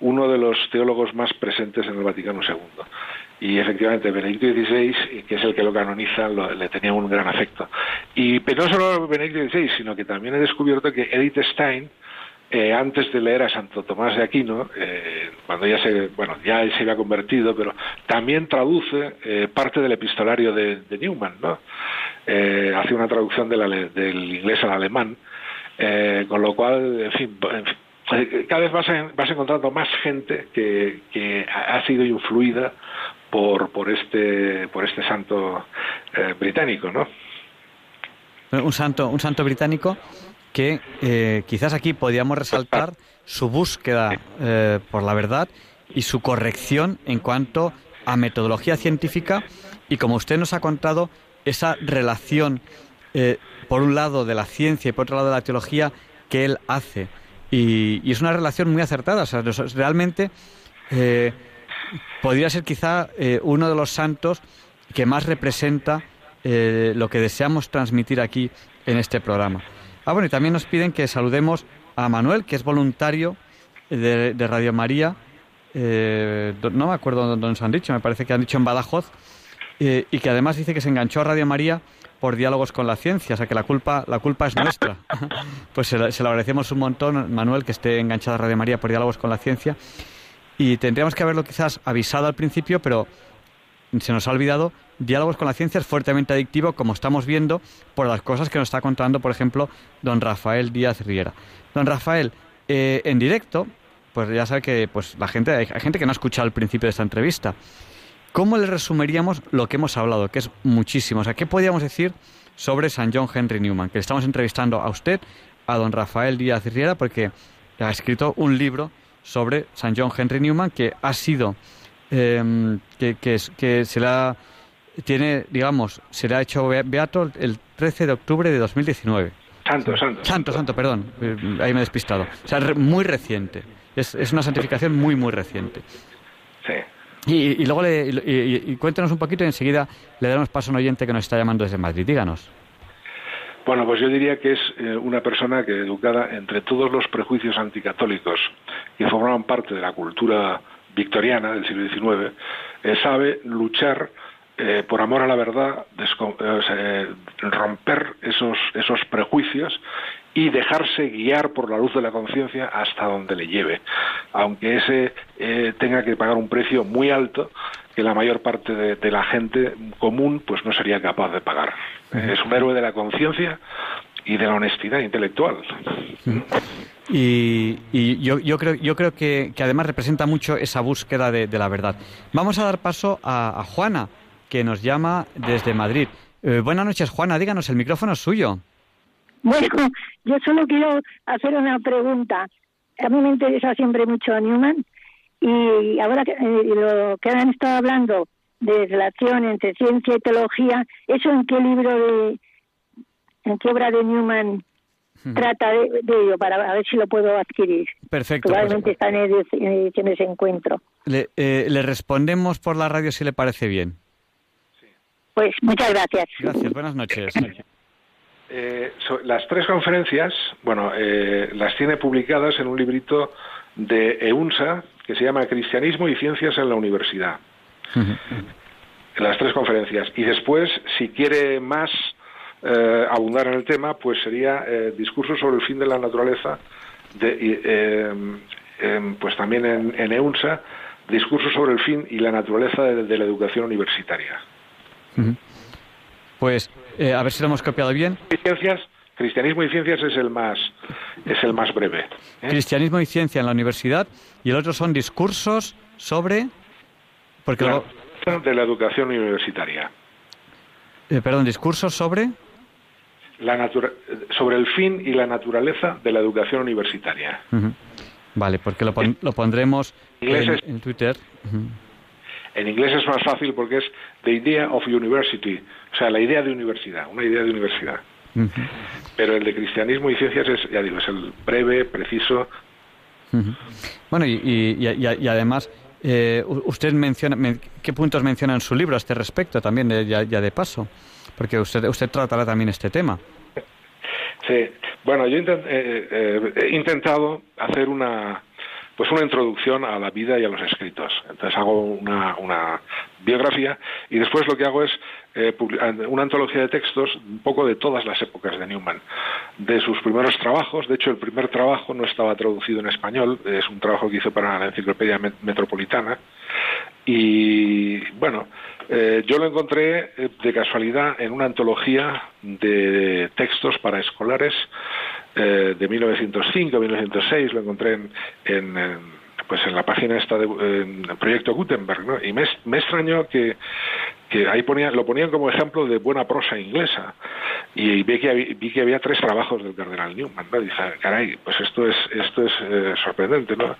uno de los teólogos más presentes en el Vaticano II y efectivamente Benedicto XVI que es el que lo canoniza le tenía un gran afecto. Y pero no solo Benedicto XVI sino que también he descubierto que Edith Stein eh, antes de leer a Santo Tomás de Aquino, eh, cuando ya se, bueno, ya se había convertido, pero también traduce eh, parte del epistolario de, Newman, ¿no? hace una traducción del inglés al alemán, con lo cual, en fin, cada vez vas, vas encontrando más gente que, que ha sido influida por, por, este, por este santo británico, ¿no? Un santo, un santo británico que eh, quizás aquí podíamos resaltar su búsqueda eh, por la verdad y su corrección en cuanto a metodología científica y como usted nos ha contado, esa relación eh, por un lado de la ciencia y por otro lado de la teología que él hace. Y, es una relación muy acertada. O sea, realmente eh, podría ser quizá eh, uno de los santos que más representa lo que deseamos transmitir aquí en este programa. Ah, bueno, y también nos piden que saludemos a Manuel, que es voluntario de, Radio María eh, no me acuerdo dónde nos han dicho, me parece que han dicho en Badajoz, eh, y que además dice que se enganchó a Radio María por diálogos con la ciencia, o sea que la culpa, la culpa es nuestra. pues se, lo agradecemos un montón, Manuel, que esté enganchado a Radio María por diálogos con la ciencia. Y tendríamos que haberlo quizás avisado al principio, pero se nos ha olvidado. Diálogos con la ciencia es fuertemente adictivo, como estamos viendo, por las cosas que nos está contando, por ejemplo, don Rafael Díaz Riera. Don Rafael, eh, en directo, pues ya sabe que pues la gente hay, gente que no ha escuchado al principio de esta entrevista. ¿Cómo le resumiríamos lo que hemos hablado, que es muchísimo? O sea, ¿qué podríamos decir sobre San John Henry Newman? Que le estamos entrevistando a usted, a don Rafael Díaz Riera, porque ha escrito un libro sobre San John Henry Newman que ha sido, em, que, que, que se la tiene, digamos, se le ha hecho beato el 13 de octubre de 2019. Santo, santo. Santo, santo, perdón. Eh, ahí me he despistado. O sea, muy reciente. Es, es una santificación muy, muy reciente. Sí. Y, luego le, y, cuéntenos un poquito y enseguida le daremos paso a un oyente que nos está llamando desde Madrid. Díganos. Bueno, pues yo diría que es eh, una persona que educada entre todos los prejuicios anticatólicos que formaban parte de la cultura victoriana del siglo XIX, eh, sabe luchar eh, por amor a la verdad, romper esos, esos prejuicios y dejarse guiar por la luz de la conciencia hasta donde le lleve, aunque ese eh, tenga que pagar un precio muy alto que la mayor parte de, la gente común pues no sería capaz de pagar. Es un héroe de la conciencia y de la honestidad intelectual. Y, yo, yo, creo, yo creo que, además representa mucho esa búsqueda de, la verdad. Vamos a dar paso a, Juana, que nos llama desde Madrid. Eh, buenas noches, Juana. Díganos, el micrófono es suyo. Bueno, yo solo quiero hacer una pregunta. A mí me interesa siempre mucho Newman y ahora que, eh, lo que han estado hablando de relación entre ciencia y teología, ¿eso en qué libro de, en qué obra de Newman trata de, ello para ver si lo puedo adquirir? Perfecto. Pues, Probablemente está en, ese encuentro. Le, eh, le respondemos por la radio si le parece bien. Pues muchas gracias. Gracias, buenas noches. Eh, las tres conferencias, bueno, eh, las tiene publicadas en un librito de EUNSA que se llama Cristianismo y Ciencias en la Universidad. Las tres conferencias. Y después, si quiere más eh, abundar en el tema, pues sería discurso sobre el fin de la naturaleza, de, em, pues también en, EUNSA, discurso sobre el fin y la naturaleza de, la educación universitaria. Pues eh, a ver si lo hemos copiado bien. Ciencias, cristianismo y ciencias es el más, es el más breve. ¿eh? Cristianismo y ciencia en la universidad y el otro son discursos sobre... Porque De la educación universitaria. Eh, perdón, discursos sobre... La sobre el fin y la naturaleza de la educación universitaria. Vale, porque lo, pondremos en, Twitter. En inglés es más fácil porque es The Idea of University, o sea, la idea de universidad, una idea de universidad. Pero el de cristianismo y ciencias es, ya digo, es el breve, preciso. Bueno, y, además, eh, usted menciona, ¿qué puntos menciona en su libro a este respecto también, ya, de paso? Porque usted, usted tratará también este tema. Sí, bueno, yo eh, eh, he intentado hacer una, pues una introducción a la vida y a los escritos. Entonces hago una, una biografía y después lo que hago es eh, una antología de textos un poco de todas las épocas de Newman, de sus primeros trabajos. De hecho, el primer trabajo no estaba traducido en español, es un trabajo que hice para la Enciclopedia Metropolitana. Y bueno, eh, yo lo encontré eh, de casualidad en una antología de textos para escolares eh, de 1905-1906, lo encontré en, pues en la página esta de Proyecto Gutenberg, ¿no? Y me, extrañó que que ahí ponía, lo ponían como ejemplo de buena prosa inglesa. Y vi que, vi que había tres trabajos del cardenal Newman. ¿no? Y dije, caray, pues esto es, esto es eh, sorprendente. ¿no?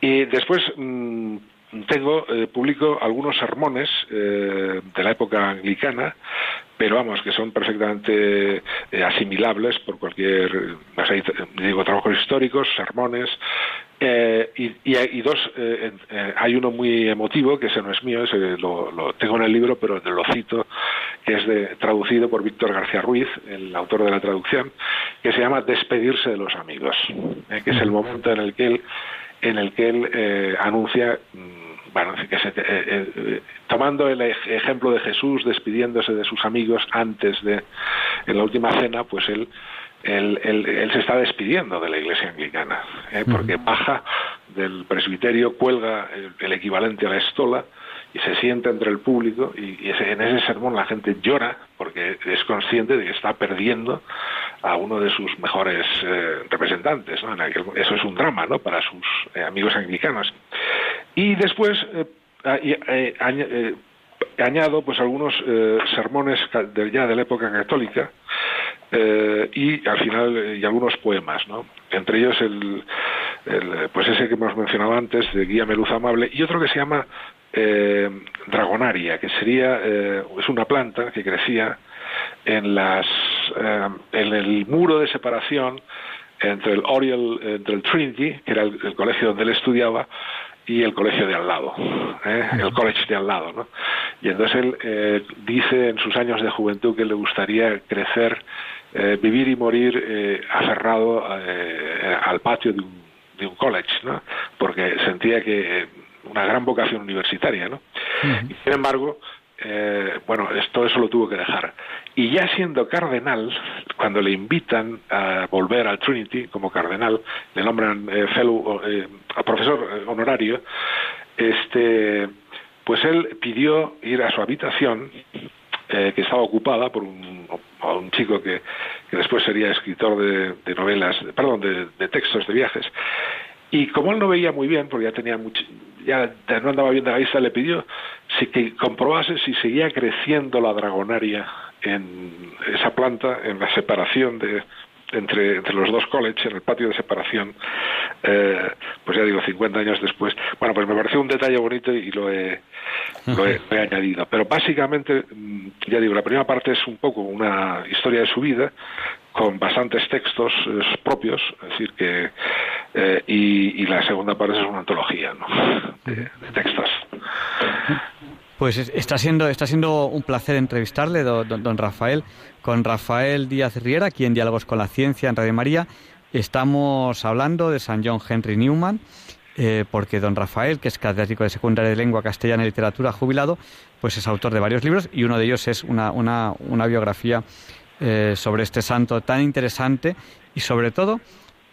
Y después mm, tengo, eh, publico algunos sermones eh, de la época anglicana, pero vamos, que son perfectamente eh, asimilables por cualquier, digo, trabajos históricos, sermones, eh, y, y, y, dos, eh, eh, hay uno muy emotivo, que ese no es mío, ese lo, lo, tengo en el libro, pero lo cito, que es de, traducido por Víctor García Ruiz, el autor de la traducción, que se llama Despedirse de los amigos, que es el momento en el que él, en el que él anuncia bueno, eh, eh, tomando el ejemplo de Jesús despidiéndose de sus amigos antes de en la última cena, pues él él, él, él, se está despidiendo de la iglesia anglicana, ¿eh? porque baja del presbiterio, cuelga el, el, equivalente a la estola y se sienta entre el público y, y ese, en ese sermón la gente llora porque es consciente de que está perdiendo a uno de sus mejores eh, representantes. ¿no? Eso es un drama ¿no? para sus eh, amigos anglicanos. Y después añado pues algunos sermones de, ya de la época católica eh, y al final y algunos poemas, ¿no? Entre ellos el, el, pues ese que hemos mencionado antes de Guía Meluz Amable y otro que se llama eh, Dragonaria, que sería eh, es una planta que crecía en las eh, en el muro de separación entre el Oriel, entre el Trinity, que era el, el colegio donde él estudiaba, y el colegio de al lado, ¿eh? el college de al lado. ¿no? Y entonces él eh, dice en sus años de juventud que le gustaría crecer, eh, vivir y morir eh, aferrado eh, al patio de un, de un college, ¿no? porque sentía que una gran vocación universitaria. ¿no? Uh -huh. Y sin embargo, eh, bueno, todo eso lo tuvo que dejar. Y ya siendo cardenal, cuando le invitan a volver al Trinity como cardenal, le nombran eh, fellow, eh, profesor honorario, este, pues él pidió ir a su habitación, eh, que estaba ocupada por un, chico que, que, después sería escritor de, novelas, perdón, de, de textos de viajes, y como él no veía muy bien, porque ya tenía mucho, ya no andaba bien de la vista, le pidió si que comprobase si seguía creciendo la dragonaria en esa planta, en la separación de entre, entre los dos colleges, en el patio de separación, eh, pues ya digo, 50 años después. Bueno, pues me pareció un detalle bonito y lo he, añadido. Pero básicamente, ya digo, la primera parte es un poco una historia de su vida, con bastantes textos eh, propios, es decir, que. Eh, y, y, la segunda parte es una antología ¿no? de, de textos. Pues está siendo, está siendo un placer entrevistarle, don, don, Rafael, con Rafael Díaz Riera, aquí en Diálogos con la Ciencia, en Radio María. Estamos hablando de San John Henry Newman, eh, porque don Rafael, que es catedrático de secundaria de lengua castellana y literatura jubilado, pues es autor de varios libros y uno de ellos es una, una, una biografía eh, sobre este santo tan interesante y sobre todo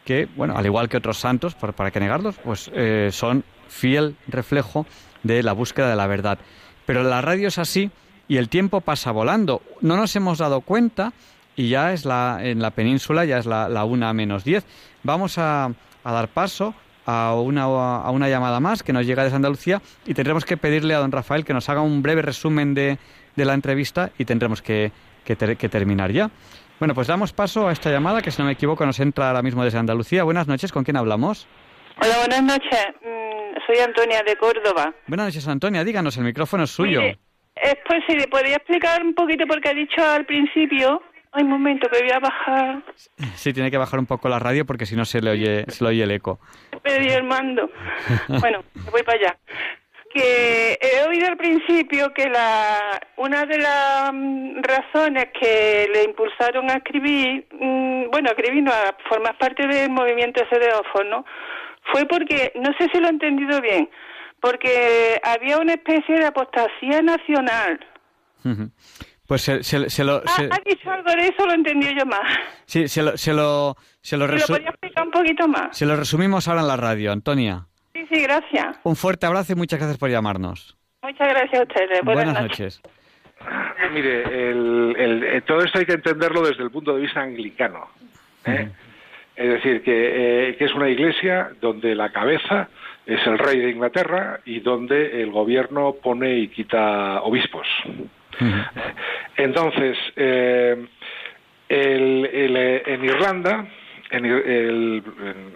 que, bueno, al igual que otros santos, por, para que negarlos, pues eh, son fiel reflejo de la búsqueda de la verdad. Pero la radio es así y el tiempo pasa volando. No nos hemos dado cuenta y ya es la, en la península, ya es la, la una menos diez. Vamos a, a, dar paso a una, a una llamada más que nos llega desde Andalucía y tendremos que pedirle a don Rafael que nos haga un breve resumen de, de la entrevista y tendremos que, que, ter, que terminar ya. Bueno, pues damos paso a esta llamada que, si no me equivoco, nos entra ahora mismo desde Andalucía. Buenas noches, ¿con quién hablamos? Hola, buenas noches soy Antonia de Córdoba. Buenas noches, Antonia. Díganos, el micrófono es suyo. Mire, es pues si le podría explicar un poquito porque ha dicho al principio. Ay, un momento, que voy a bajar. Sí, tiene que bajar un poco la radio porque si no se le oye, se le oye el eco. Perdí el mando. bueno, voy para allá. Que he oído al principio que la una de las razones que le impulsaron a escribir, mmm, bueno, a escribir no, a formar parte del movimiento ese de ¿no? Fue porque, no sé si lo he entendido bien, porque había una especie de apostasía nacional. Uh -huh. Pues se, se, se lo... Se... Ah, ha dicho algo de eso, lo entendí yo más. Sí, se lo... Se lo, se lo, resu... ¿Lo podría explicar un poquito más? Se lo resumimos ahora en la radio, Antonia. Sí, sí, gracias. Un fuerte abrazo y muchas gracias por llamarnos. Muchas gracias a ustedes. Buenas, Buenas noches. noches. Mire, el, el, todo esto hay que entenderlo desde el punto de vista anglicano. ¿eh? Uh -huh. Es decir, que, eh, que es una iglesia donde la cabeza es el rey de Inglaterra y donde el gobierno pone y quita obispos. Entonces, eh, el- el, eh, en Irlanda, en, el-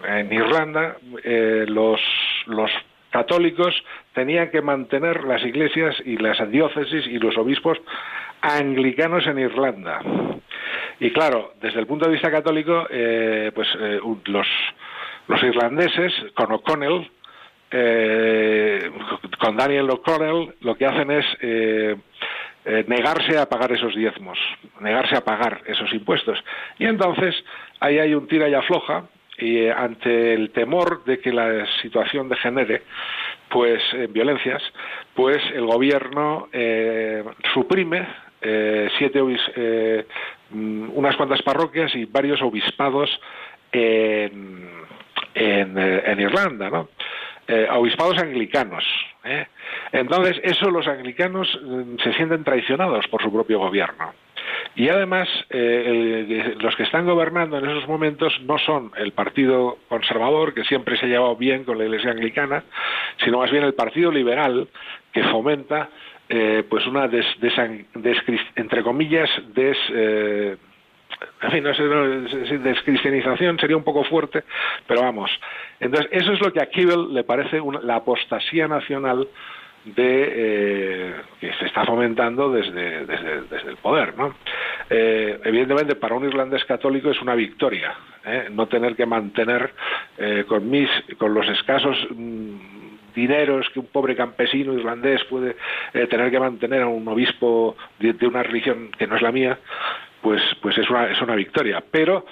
en Irlanda, eh, los, los católicos tenían que mantener las iglesias y las diócesis y los obispos anglicanos en Irlanda. Y claro, desde el punto de vista católico, eh, pues eh, los, los irlandeses, con O'Connell, eh, con Daniel O'Connell, lo que hacen es eh, eh, negarse a pagar esos diezmos, negarse a pagar esos impuestos. Y entonces ahí hay un tira y afloja y eh, ante el temor de que la situación degenere pues en violencias, pues el gobierno eh, suprime eh, siete unas cuantas parroquias y varios obispados en, en, eh, Irlanda, ¿no? Eh, obispados anglicanos. ¿eh? Entonces, eso los anglicanos mm, se sienten traicionados por su propio gobierno. Y además, los que están gobernando en esos momentos no son el Partido Conservador, que siempre se ha llevado bien con la Iglesia Anglicana, sino más bien el Partido Liberal, que fomenta eh, pues una des, entre comillas des, eh, en fin, no sé, descristianización sería un poco fuerte, pero vamos. Entonces, eso es lo que a Kibble le parece una- la apostasía nacional de eh, que se está fomentando desde, desde, desde el poder, ¿no? Eh, evidentemente, para un irlandés católico es una victoria, ¿eh? no tener que mantener eh, con mis, con los escasos mm, dineros que un pobre campesino irlandés puede eh, tener que mantener a un obispo de, de una religión que no es la mía, pues, pues es una, es una victoria. Pero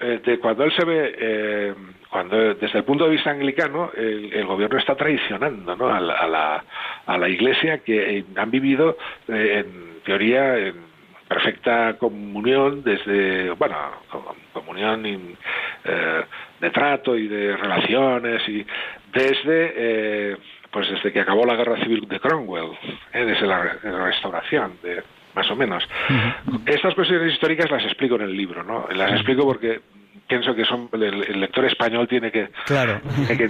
eh, de cuando él se ve, eh, cuando desde el punto de vista anglicano, el, el gobierno está traicionando ¿no? a, la, a, la, a la Iglesia que han vivido, eh, en teoría, en perfecta comunión desde, bueno, com- comunión eh, de trato y de relaciones y desde, eh, pues desde que acabó la guerra civil de Cromwell, eh, desde la, la restauración, de, más o menos. Estas cuestiones históricas las explico en el libro, ¿no? Las explico porque pienso que son el, el lector español tiene que, Claro. tiene que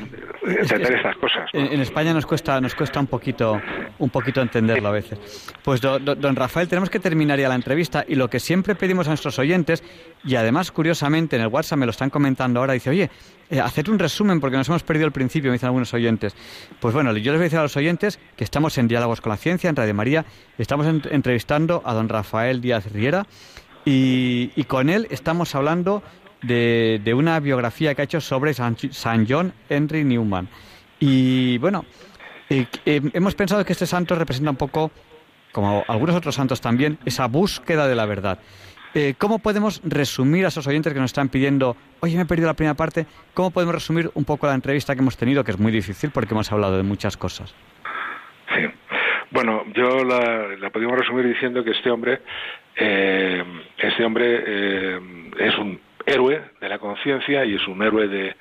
entender estas cosas. ¿no? En, en España nos cuesta nos cuesta un poquito un poquito entenderlo a veces. Pues do- do- don Rafael, tenemos que terminar ya la entrevista y lo que siempre pedimos a nuestros oyentes y además curiosamente en el WhatsApp me lo están comentando ahora dice, "Oye, eh, hacer un resumen porque nos hemos perdido el principio", me dicen algunos oyentes. Pues bueno, yo les voy a decir a los oyentes que estamos en Diálogos con la Ciencia en Radio María, estamos en- entrevistando a don Rafael Díaz Riera y, y con él estamos hablando de, de una biografía que ha hecho sobre San, John Henry Newman. Y bueno, eh, eh, hemos pensado que este santo representa un poco, como algunos otros santos también, esa búsqueda de la verdad. Eh, ¿Cómo podemos resumir a esos oyentes que nos están pidiendo, oye, me he perdido la primera parte, cómo podemos resumir un poco la entrevista que hemos tenido, que es muy difícil porque hemos hablado de muchas cosas? Sí. Bueno, yo la, la podemos resumir diciendo que este hombre, este hombre es un héroe de la conciencia y es un héroe de,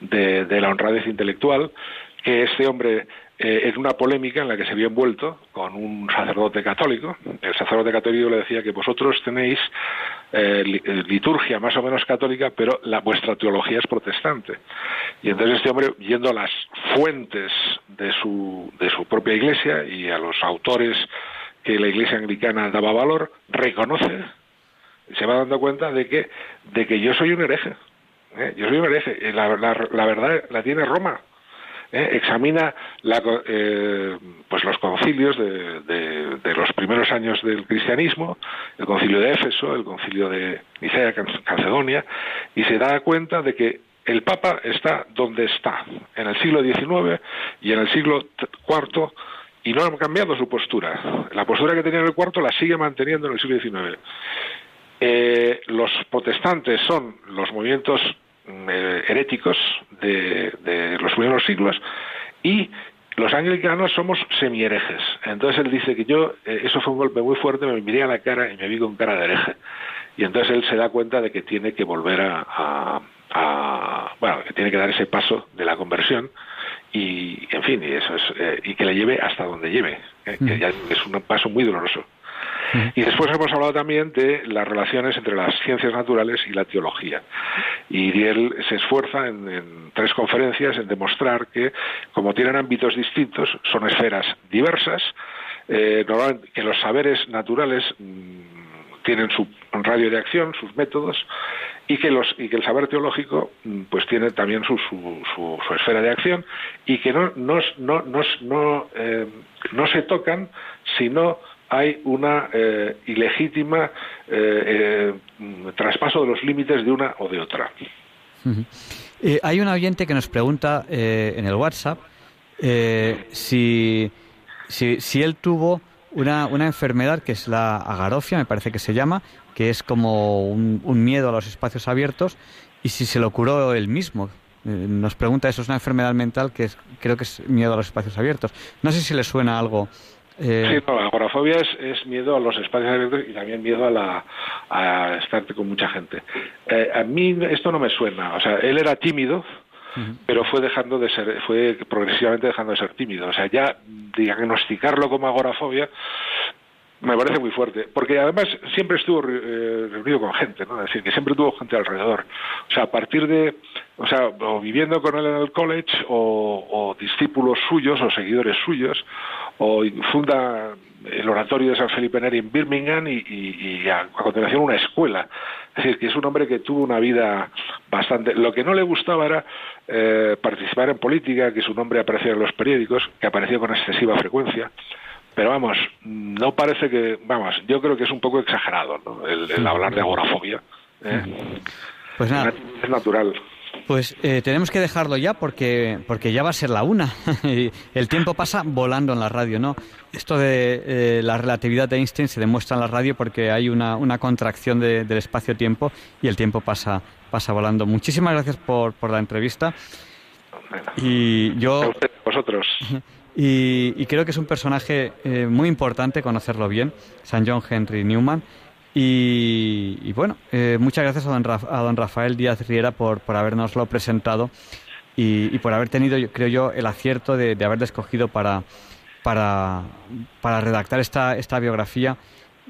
de, de la honradez intelectual, que este hombre eh, en una polémica en la que se vio envuelto con un sacerdote católico. El sacerdote católico le decía que vosotros tenéis eh, eh, liturgia más o menos católica, pero la vuestra teología es protestante. Y entonces este hombre, yendo a las fuentes de su, de su propia iglesia y a los autores que la iglesia anglicana daba valor, reconoce, se va dando cuenta de que, de que yo soy un hereje. ¿eh? Yo soy un hereje. Y La, la- la verdad la tiene Roma. ¿eh? Examina la eh, pues los concilios de, de- los primeros años del cristianismo, el concilio de Éfeso, el concilio de Nicea, Cal- Calcedonia, y se da cuenta de que el Papa está donde está, en el siglo XIX y en el siglo IV, y no ha cambiado su postura. La postura que tenía en el cuarto la sigue manteniendo en el siglo XIX. Eh, los protestantes son los movimientos mm, eh, heréticos de, de los primeros siglos y los anglicanos somos semi-herejes. Entonces él dice que yo, eh, eso fue un golpe muy fuerte, me miré a la cara y me vi con cara de hereje. Y entonces él se da cuenta de que tiene que volver a, a- a- bueno, que tiene que dar ese paso de la conversión y, en fin, y eso es, eh, y que le lleve hasta donde lleve, que ya es un paso muy doloroso. Y después hemos hablado también de las relaciones entre las ciencias naturales y la teología. Y él se esfuerza en, tres conferencias en demostrar que, como tienen ámbitos distintos, son esferas diversas, eh, que los saberes naturales mm, tienen su radio de acción, sus métodos, y que, los, y que el saber teológico mm, pues tiene también su, su, su, esfera de acción y que no, no, no, no, eh, no se tocan sino hay una eh, ilegítima eh, traspaso de los límites de una o de otra. hay un oyente que nos pregunta en el WhatsApp si, si, si él tuvo una, una enfermedad que es la agarofia, me parece que se llama, que es como un, miedo a los espacios abiertos, y si se lo curó él mismo. Eh, nos pregunta, eso es una enfermedad mental que creo que es miedo a los espacios abiertos. No sé si le suena algo. Eh... Sí, no, la agorafobia es, miedo a los espacios abiertos y también miedo a, la, a estar con mucha gente. Eh, a mí esto no me suena. O sea, él era tímido, pero fue dejando de ser, fue progresivamente dejando de ser tímido. O sea, ya diagnosticarlo como agorafobia me parece muy fuerte, porque además siempre estuvo eh, reunido con gente, ¿no? Es decir, que siempre tuvo gente alrededor. O sea, a partir de, o sea, o viviendo con él en el college, o, discípulos suyos, o seguidores suyos, o funda el oratorio de San Felipe Neri en Birmingham y, a, continuación una escuela. Es decir, que es un hombre que tuvo una vida bastante... Lo que no le gustaba era eh, participar en política, que su nombre aparecía en los periódicos, que apareció con excesiva frecuencia pero vamos, no parece que, vamos, yo creo que es un poco exagerado ¿no? el, hablar de agorafobia. ¿eh? Pues nada. Es natural. Pues eh, tenemos que dejarlo ya porque, porque ya va a ser la una. el tiempo pasa volando en la radio, ¿no? Esto de eh, la relatividad de Einstein se demuestra en la radio porque hay una, una contracción del espacio-tiempo y el tiempo pasa, pasa volando. Muchísimas gracias por, por la entrevista. Y yo... vosotros. Y, creo que es un personaje eh, muy importante conocerlo bien, San John Henry Newman. Y, bueno, eh, muchas gracias a don, Rafael Díaz Riera por, por habernoslo presentado y, por haber tenido, creo yo, el acierto de, de haberle escogido para, para, para redactar esta, esta biografía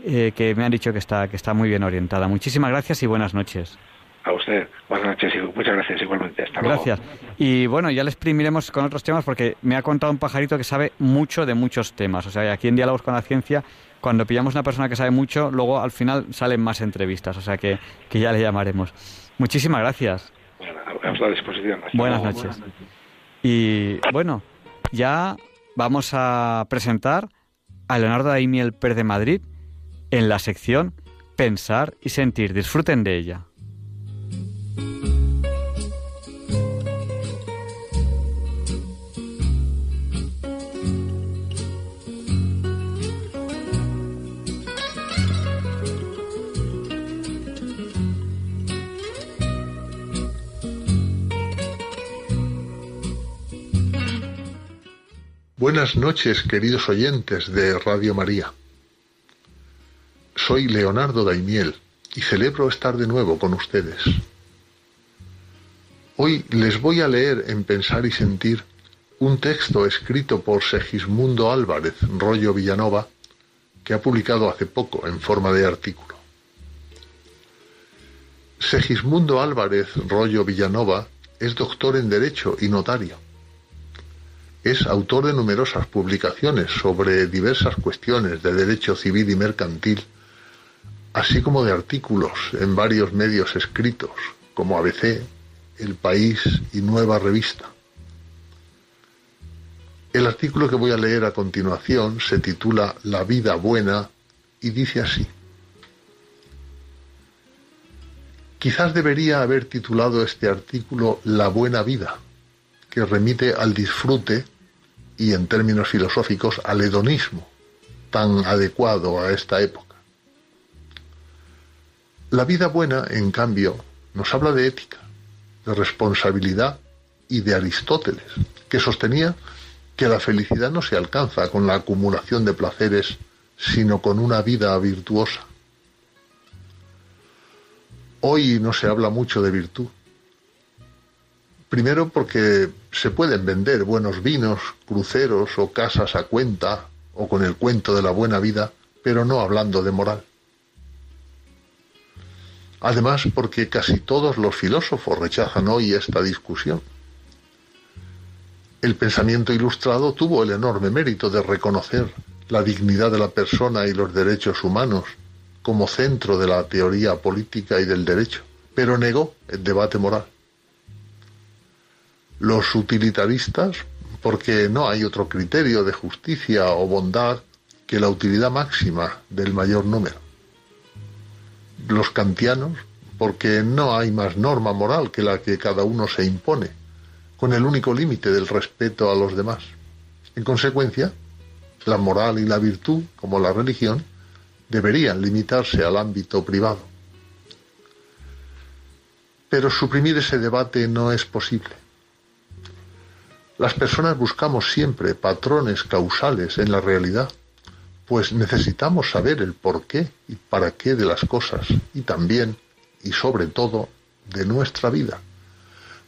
eh, que me han dicho que está, que está muy bien orientada. Muchísimas gracias y buenas noches. A usted, buenas noches y muchas gracias igualmente. Hasta gracias. Y bueno, ya le exprimiremos con otros temas porque me ha contado un pajarito que sabe mucho de muchos temas. O sea, aquí en Diálogos con la Ciencia, cuando pillamos una persona que sabe mucho, luego al final salen más entrevistas. O sea, que, que ya le llamaremos. Muchísimas gracias. Bueno, a disposición. Buenas noches. Y bueno, ya vamos a presentar a Leonardo Daimiel Pérez de Madrid en la sección Pensar y Sentir. Disfruten de ella. Buenas noches, queridos oyentes de Radio María. Soy Leonardo Daimiel y celebro estar de nuevo con ustedes. Hoy les voy a leer en Pensar y Sentir un texto escrito por Segismundo Álvarez Rollo Villanova que ha publicado hace poco en forma de artículo. Segismundo Álvarez Rollo Villanova es doctor en Derecho y notario es autor de numerosas publicaciones sobre diversas cuestiones de derecho civil y mercantil, así como de artículos en varios medios escritos, como ABC, El País y Nueva Revista. El artículo que voy a leer a continuación se titula La vida buena y dice así. Quizás debería haber titulado este artículo La buena vida, que remite al disfrute y en términos filosóficos al hedonismo, tan adecuado a esta época. La vida buena, en cambio, nos habla de ética, de responsabilidad y de Aristóteles, que sostenía que la felicidad no se alcanza con la acumulación de placeres, sino con una vida virtuosa. Hoy no se habla mucho de virtud, Primero porque se pueden vender buenos vinos, cruceros o casas a cuenta o con el cuento de la buena vida pero no hablando de moral. Además, porque casi todos los filósofos rechazan hoy esta discusión. El pensamiento ilustrado tuvo el enorme mérito de reconocer la dignidad de la persona y los derechos humanos como centro de la teoría política y del derecho, pero negó el debate moral. Los utilitaristas, porque no hay otro criterio de justicia o bondad que la utilidad máxima del mayor número. Los kantianos, porque no hay más norma moral que la que cada uno se impone, con el único límite del respeto a los demás. En consecuencia, la moral y la virtud, como la religión, deberían limitarse al ámbito privado. Pero suprimir ese debate no es posible. Las personas buscamos siempre patrones causales en la realidad, pues necesitamos saber el por qué y para qué de las cosas, y también, y sobre todo, de nuestra vida,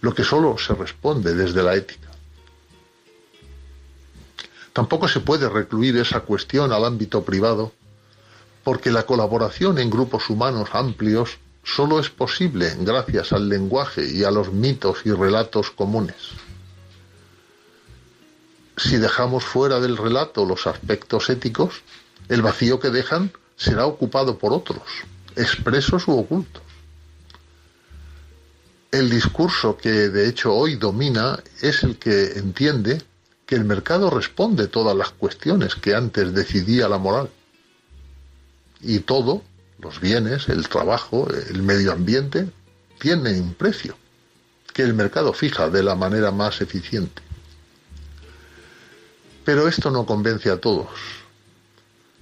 lo que solo se responde desde la ética. Tampoco se puede recluir esa cuestión al ámbito privado, porque la colaboración en grupos humanos amplios solo es posible gracias al lenguaje y a los mitos y relatos comunes. Si dejamos fuera del relato los aspectos éticos, el vacío que dejan será ocupado por otros, expresos u ocultos. El discurso que de hecho hoy domina es el que entiende que el mercado responde todas las cuestiones que antes decidía la moral. Y todo, los bienes, el trabajo, el medio ambiente, tienen un precio que el mercado fija de la manera más eficiente. Pero esto no convence a todos.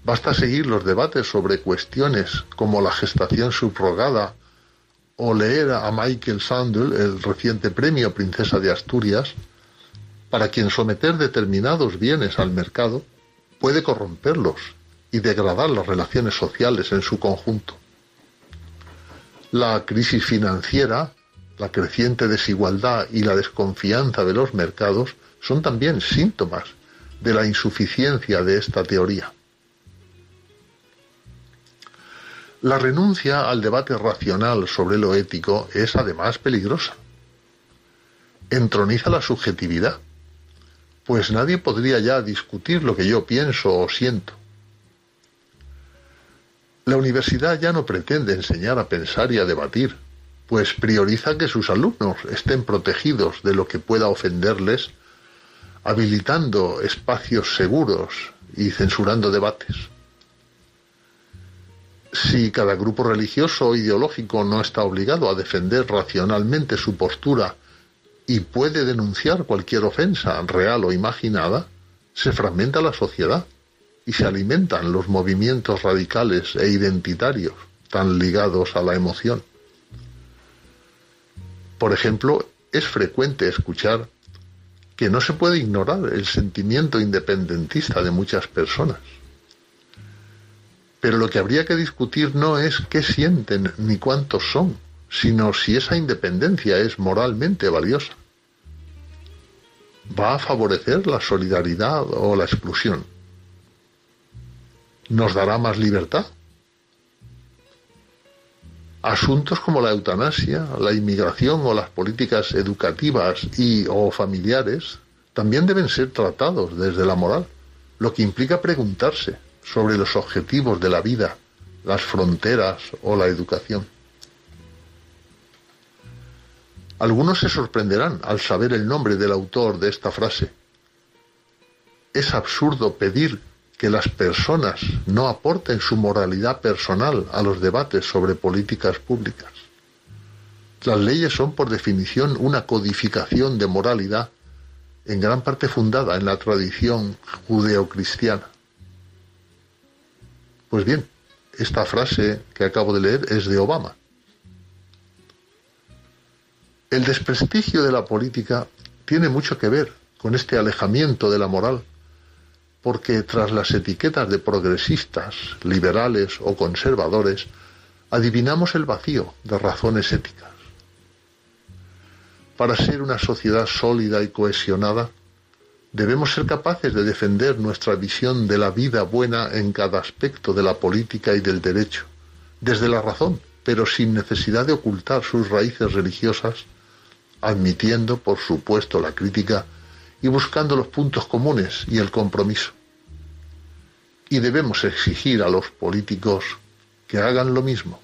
Basta seguir los debates sobre cuestiones como la gestación subrogada o leer a Michael Sandel, el reciente premio Princesa de Asturias, para quien someter determinados bienes al mercado puede corromperlos y degradar las relaciones sociales en su conjunto. La crisis financiera, la creciente desigualdad y la desconfianza de los mercados son también síntomas de la insuficiencia de esta teoría. La renuncia al debate racional sobre lo ético es además peligrosa. Entroniza la subjetividad pues nadie podría ya discutir lo que yo pienso o siento. La universidad ya no pretende enseñar a pensar y a debatir, pues prioriza que sus alumnos estén protegidos de lo que pueda ofenderles, habilitando espacios seguros y censurando debates. Si cada grupo religioso o ideológico no está obligado a defender racionalmente su postura y puede denunciar cualquier ofensa real o imaginada, se fragmenta la sociedad y se alimentan los movimientos radicales e identitarios tan ligados a la emoción. Por ejemplo, es frecuente escuchar que no se puede ignorar el sentimiento independentista de muchas personas. Pero lo que habría que discutir no es qué sienten ni cuántos son, sino si esa independencia es moralmente valiosa. ¿Va a favorecer la solidaridad o la exclusión? ¿Nos dará más libertad? Asuntos como la eutanasia, la inmigración o las políticas educativas y o familiares también deben ser tratados desde la moral, lo que implica preguntarse sobre los objetivos de la vida, las fronteras o la educación. Algunos se sorprenderán al saber el nombre del autor de esta frase. Es absurdo pedir que las personas no aporten su moralidad personal a los debates sobre políticas públicas. Las leyes son por definición una codificación de moralidad en gran parte fundada en la tradición judeocristiana. Pues bien, esta frase que acabo de leer es de Obama. El desprestigio de la política tiene mucho que ver con este alejamiento de la moral, porque tras las etiquetas de progresistas, liberales o conservadores, adivinamos el vacío de razones éticas. Para ser una sociedad sólida y cohesionada, Debemos ser capaces de defender nuestra visión de la vida buena en cada aspecto de la política y del derecho, desde la razón, pero sin necesidad de ocultar sus raíces religiosas, admitiendo, por supuesto, la crítica y buscando los puntos comunes y el compromiso. Y debemos exigir a los políticos que hagan lo mismo.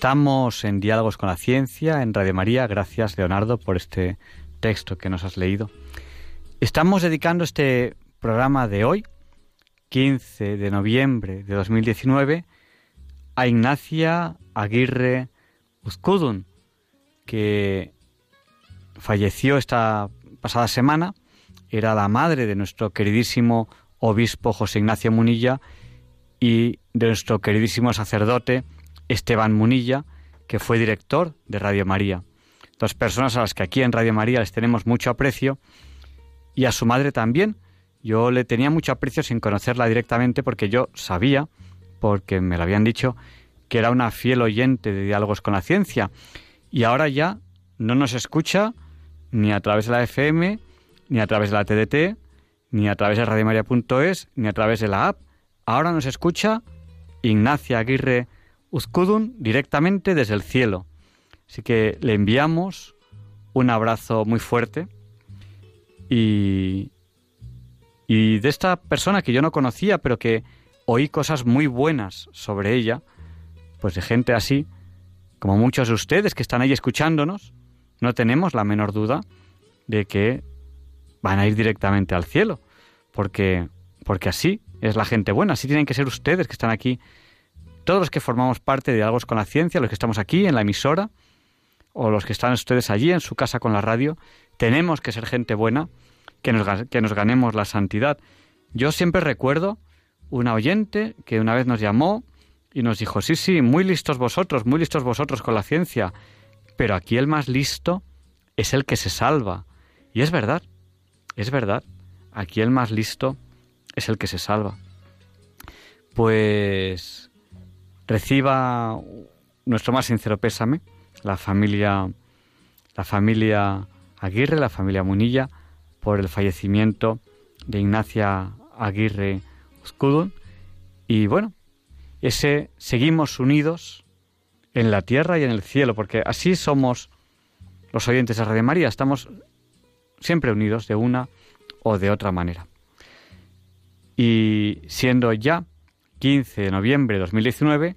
Estamos en Diálogos con la Ciencia, en Radio María. Gracias, Leonardo, por este texto que nos has leído. Estamos dedicando este programa de hoy, 15 de noviembre de 2019, a Ignacia Aguirre Uzcudun, que falleció esta pasada semana. Era la madre de nuestro queridísimo obispo José Ignacio Munilla y de nuestro queridísimo sacerdote Esteban Munilla, que fue director de Radio María. Dos personas a las que aquí en Radio María les tenemos mucho aprecio y a su madre también. Yo le tenía mucho aprecio sin conocerla directamente porque yo sabía, porque me lo habían dicho, que era una fiel oyente de diálogos con la ciencia. Y ahora ya no nos escucha ni a través de la FM, ni a través de la TDT, ni a través de radiomaria.es, ni a través de la app. Ahora nos escucha Ignacia Aguirre Uzkudun directamente desde el cielo. Así que le enviamos un abrazo muy fuerte y, y de esta persona que yo no conocía, pero que oí cosas muy buenas sobre ella, pues de gente así, como muchos de ustedes que están ahí escuchándonos, no tenemos la menor duda de que van a ir directamente al cielo, porque, porque así es la gente buena, así tienen que ser ustedes que están aquí todos los que formamos parte de Algo con la Ciencia, los que estamos aquí en la emisora, o los que están ustedes allí en su casa con la radio, tenemos que ser gente buena, que nos, que nos ganemos la santidad. Yo siempre recuerdo una oyente que una vez nos llamó y nos dijo, sí, sí, muy listos vosotros, muy listos vosotros con la ciencia, pero aquí el más listo es el que se salva. Y es verdad, es verdad, aquí el más listo es el que se salva. Pues reciba nuestro más sincero pésame, la familia, la familia Aguirre, la familia Munilla, por el fallecimiento de Ignacia Aguirre Uzcudun. Y bueno, ese seguimos unidos en la tierra y en el cielo, porque así somos los oyentes de Radio María, estamos siempre unidos de una o de otra manera. Y siendo ya 15 de noviembre de 2019,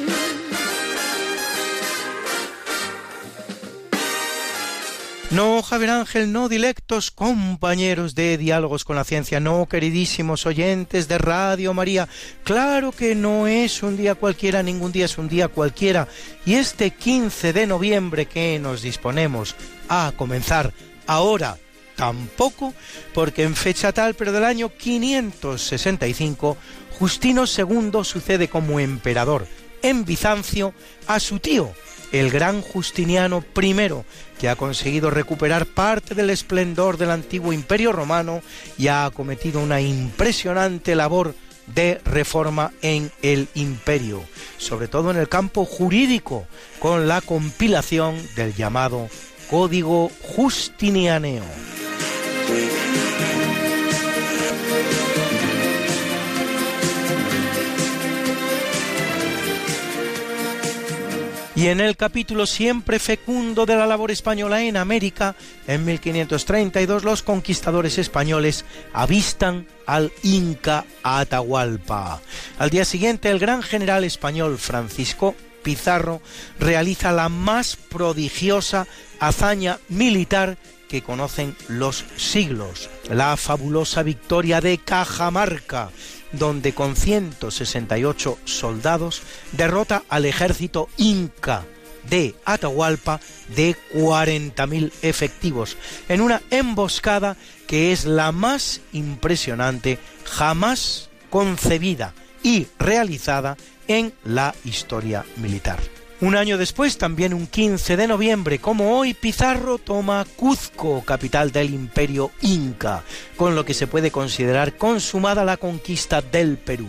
No, Javier Ángel, no, dilectos compañeros de Diálogos con la Ciencia, no, queridísimos oyentes de Radio María. Claro que no es un día cualquiera, ningún día es un día cualquiera. Y este 15 de noviembre que nos disponemos a comenzar ahora, tampoco, porque en fecha tal, pero del año 565, Justino II sucede como emperador en Bizancio a su tío, el gran Justiniano I, que ha conseguido recuperar parte del esplendor del antiguo imperio romano y ha acometido una impresionante labor de reforma en el imperio, sobre todo en el campo jurídico, con la compilación del llamado Código Justinianeo. Y en el capítulo siempre fecundo de la labor española en América, en 1532 los conquistadores españoles avistan al Inca Atahualpa. Al día siguiente el gran general español Francisco Pizarro realiza la más prodigiosa hazaña militar que conocen los siglos, la fabulosa victoria de Cajamarca, donde con 168 soldados derrota al ejército inca de Atahualpa de 40.000 efectivos en una emboscada que es la más impresionante jamás concebida y realizada en la historia militar. Un año después, también un 15 de noviembre, como hoy, Pizarro toma Cuzco, capital del imperio inca, con lo que se puede considerar consumada la conquista del Perú.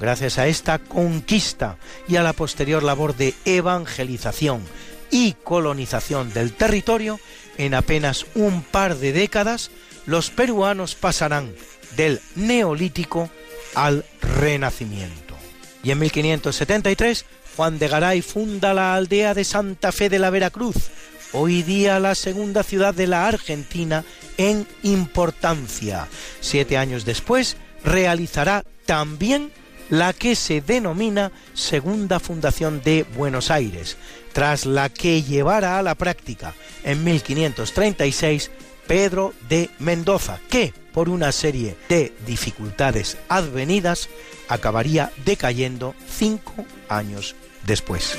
Gracias a esta conquista y a la posterior labor de evangelización y colonización del territorio, en apenas un par de décadas, los peruanos pasarán del neolítico al renacimiento. Y en 1573 Juan de Garay funda la aldea de Santa Fe de la Veracruz, hoy día la segunda ciudad de la Argentina en importancia. Siete años después realizará también la que se denomina Segunda Fundación de Buenos Aires, tras la que llevara a la práctica en 1536 Pedro de Mendoza, que por una serie de dificultades advenidas acabaría decayendo cinco años después.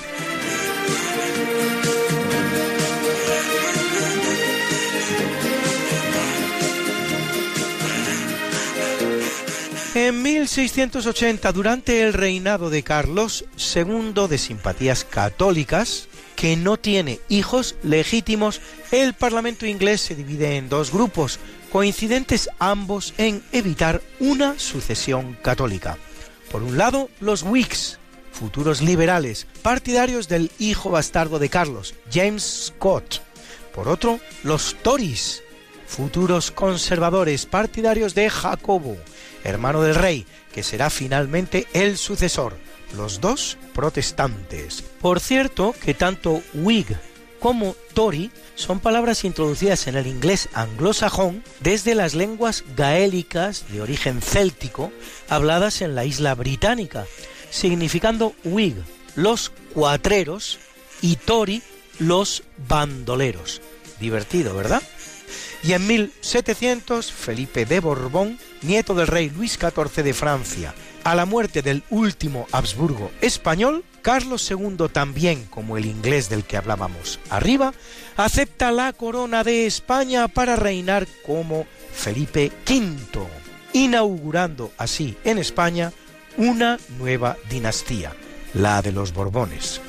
En 1680, durante el reinado de Carlos II de simpatías católicas, que no tiene hijos legítimos, el Parlamento inglés se divide en dos grupos, coincidentes ambos en evitar una sucesión católica. Por un lado, los Whigs, futuros liberales, partidarios del hijo bastardo de Carlos, James Scott. Por otro, los Tories, futuros conservadores, partidarios de Jacobo, hermano del rey, que será finalmente el sucesor, los dos protestantes. Por cierto, que tanto Whig como Tory son palabras introducidas en el inglés anglosajón desde las lenguas gaélicas de origen céltico habladas en la isla británica, significando Whig, los cuatreros, y Tory, los bandoleros. Divertido, ¿verdad? Y en 1700, Felipe de Borbón, nieto del rey Luis XIV de Francia, a la muerte del último Habsburgo español, Carlos II también, como el inglés del que hablábamos arriba, acepta la corona de España para reinar como Felipe V, inaugurando así en España una nueva dinastía, la de los Borbones.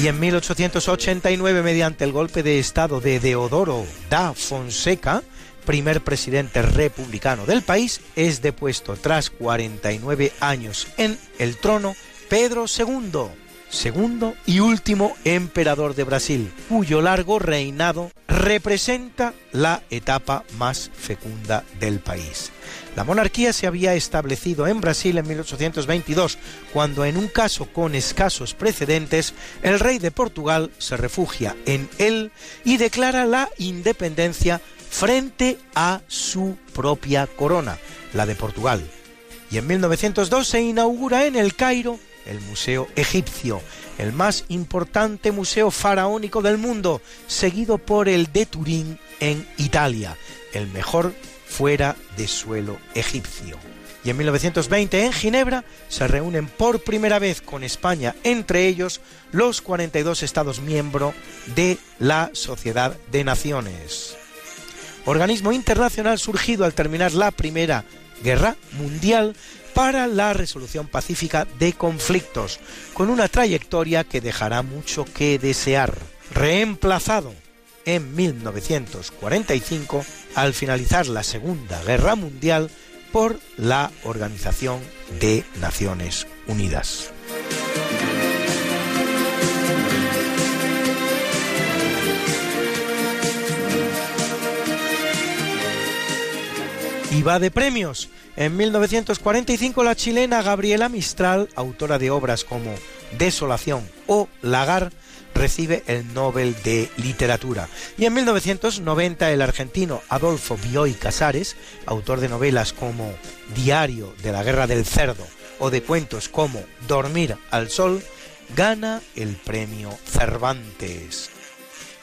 Y en 1889, mediante el golpe de Estado de Deodoro da Fonseca, primer presidente republicano del país, es depuesto tras 49 años en el trono Pedro II segundo y último emperador de Brasil, cuyo largo reinado representa la etapa más fecunda del país. La monarquía se había establecido en Brasil en 1822, cuando en un caso con escasos precedentes, el rey de Portugal se refugia en él y declara la independencia frente a su propia corona, la de Portugal. Y en 1902 se inaugura en el Cairo el Museo Egipcio, el más importante museo faraónico del mundo, seguido por el de Turín en Italia, el mejor fuera de suelo egipcio. Y en 1920 en Ginebra se reúnen por primera vez con España, entre ellos los 42 Estados miembros de la Sociedad de Naciones. Organismo internacional surgido al terminar la Primera Guerra Mundial para la resolución pacífica de conflictos, con una trayectoria que dejará mucho que desear. Reemplazado en 1945 al finalizar la Segunda Guerra Mundial por la Organización de Naciones Unidas. Diva de premios. En 1945 la chilena Gabriela Mistral, autora de obras como Desolación o Lagar, recibe el Nobel de Literatura. Y en 1990 el argentino Adolfo Bioy Casares, autor de novelas como Diario de la Guerra del Cerdo o de cuentos como Dormir al Sol, gana el premio Cervantes,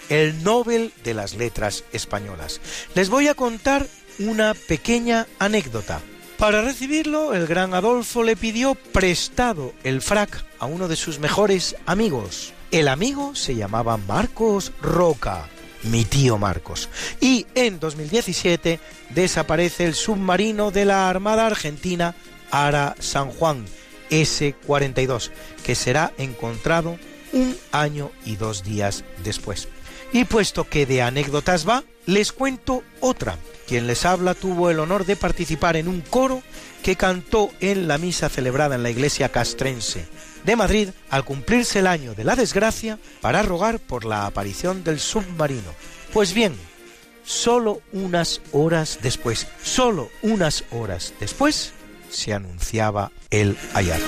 el Nobel de las Letras Españolas. Les voy a contar una pequeña anécdota. Para recibirlo, el gran Adolfo le pidió prestado el frac a uno de sus mejores amigos. El amigo se llamaba Marcos Roca, mi tío Marcos. Y en 2017 desaparece el submarino de la Armada Argentina Ara San Juan, S-42, que será encontrado un año y dos días después. Y puesto que de anécdotas va, les cuento otra. Quien les habla tuvo el honor de participar en un coro que cantó en la misa celebrada en la iglesia castrense de Madrid al cumplirse el año de la desgracia para rogar por la aparición del submarino. Pues bien, solo unas horas después, solo unas horas después, se anunciaba el hallazgo.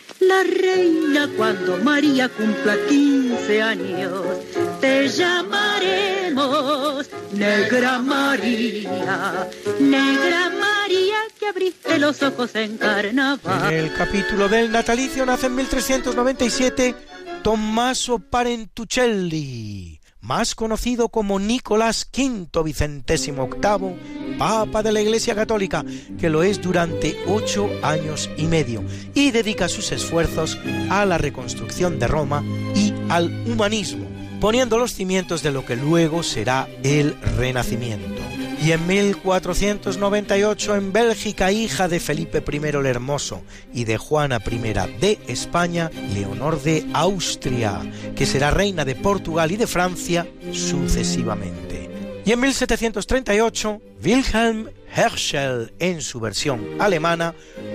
la reina cuando María cumpla 15 años. Te llamaremos Negra María, Negra María que abriste los ojos en carnaval. En el capítulo del natalicio nace en 1397 Tommaso Parentuccelli, más conocido como Nicolás V Vicentésimo VIII, Papa de la Iglesia Católica, que lo es durante ocho años y medio, y dedica sus esfuerzos a la reconstrucción de Roma y al humanismo, poniendo los cimientos de lo que luego será el Renacimiento. Y en 1498 en Bélgica, hija de Felipe I el Hermoso y de Juana I de España, Leonor de Austria, que será reina de Portugal y de Francia sucesivamente. Y en 1738, Wilhelm Herschel en su versión alemana,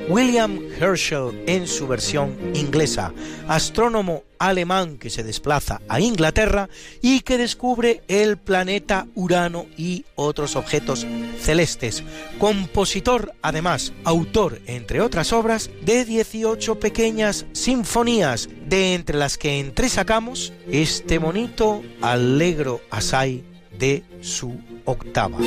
William Herschel en su versión inglesa, astrónomo alemán que se desplaza a Inglaterra y que descubre el planeta Urano y otros objetos celestes, compositor además, autor entre otras obras de 18 pequeñas sinfonías, de entre las que entresacamos este bonito Allegro Asai de su octava.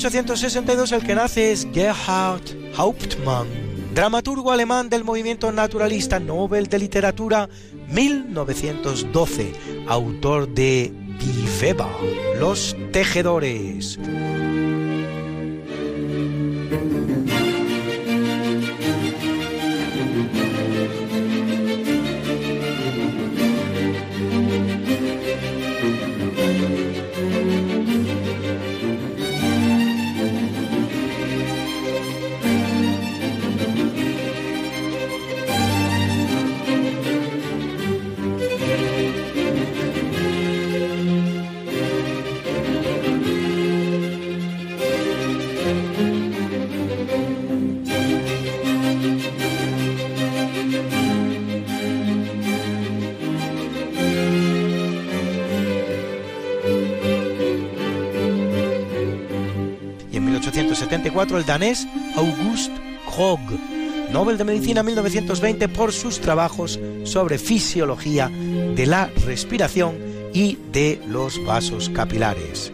1862 el que nace es Gerhard Hauptmann, dramaturgo alemán del movimiento naturalista Nobel de Literatura 1912, autor de Die Los Tejedores. 1874 el danés August Krogh, Nobel de Medicina 1920 por sus trabajos sobre fisiología de la respiración y de los vasos capilares.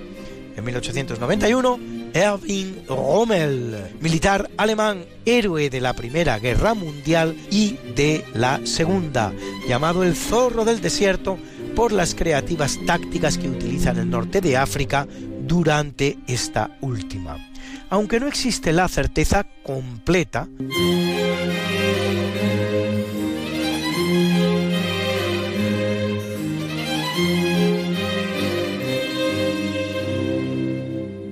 En 1891, Erwin Rommel, militar alemán, héroe de la Primera Guerra Mundial y de la Segunda, llamado el zorro del desierto por las creativas tácticas que utiliza en el norte de África durante esta última. Aunque no existe la certeza completa,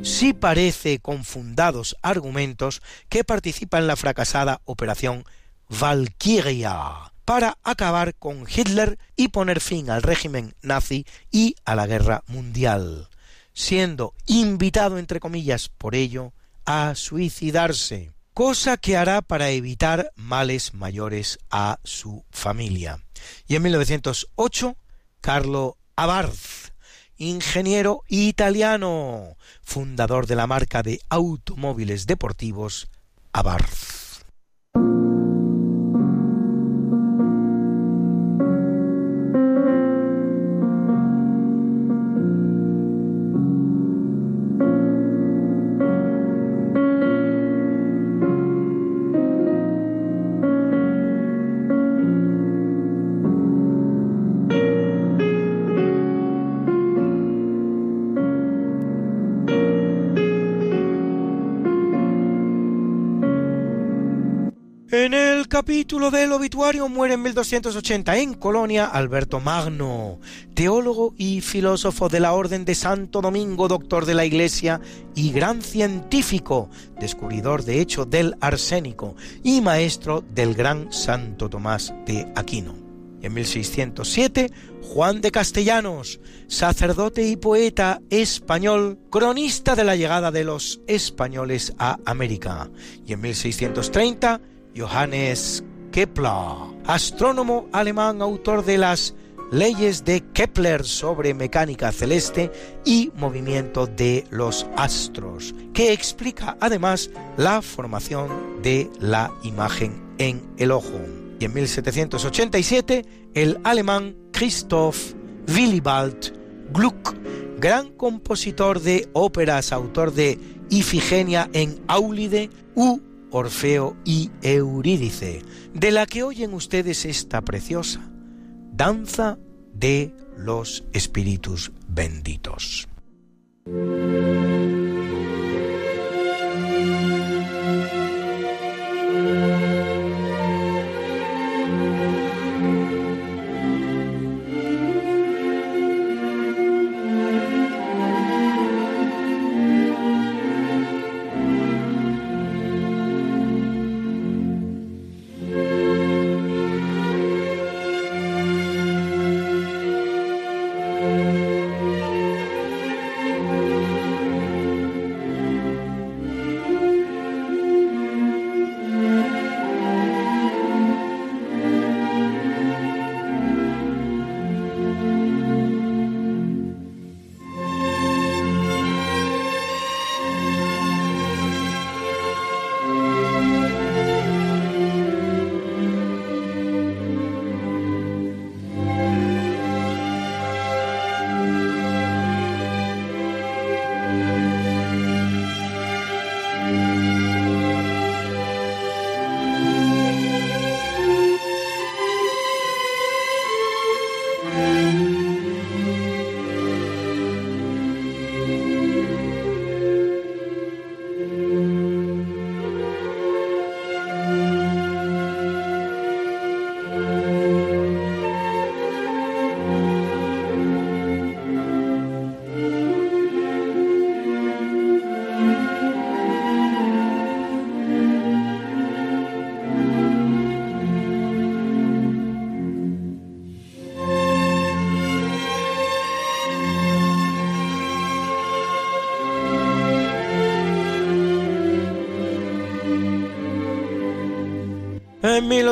sí parece con fundados argumentos que participa en la fracasada operación Valkyria para acabar con Hitler y poner fin al régimen nazi y a la guerra mundial, siendo invitado entre comillas por ello a suicidarse, cosa que hará para evitar males mayores a su familia. Y en 1908, Carlo Abarth, ingeniero italiano, fundador de la marca de automóviles deportivos Abarth. Capítulo del obituario muere en 1280 en Colonia Alberto Magno, teólogo y filósofo de la Orden de Santo Domingo, doctor de la Iglesia y gran científico, descubridor de hecho del arsénico y maestro del gran Santo Tomás de Aquino. En 1607, Juan de Castellanos, sacerdote y poeta español, cronista de la llegada de los españoles a América. Y en 1630, Johannes Kepler, astrónomo alemán, autor de las leyes de Kepler sobre mecánica celeste y movimiento de los astros, que explica además la formación de la imagen en el ojo. Y en 1787, el alemán Christoph Willibald Gluck, gran compositor de óperas, autor de Ifigenia en Áulide u Orfeo y Eurídice, de la que oyen ustedes esta preciosa danza de los espíritus benditos. Música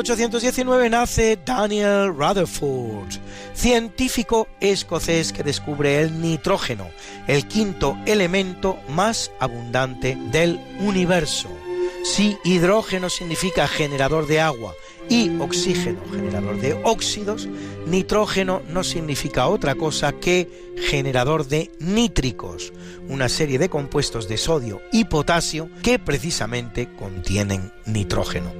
1819 nace Daniel Rutherford, científico escocés que descubre el nitrógeno, el quinto elemento más abundante del universo. Si hidrógeno significa generador de agua y oxígeno generador de óxidos, nitrógeno no significa otra cosa que generador de nítricos, una serie de compuestos de sodio y potasio que precisamente contienen nitrógeno.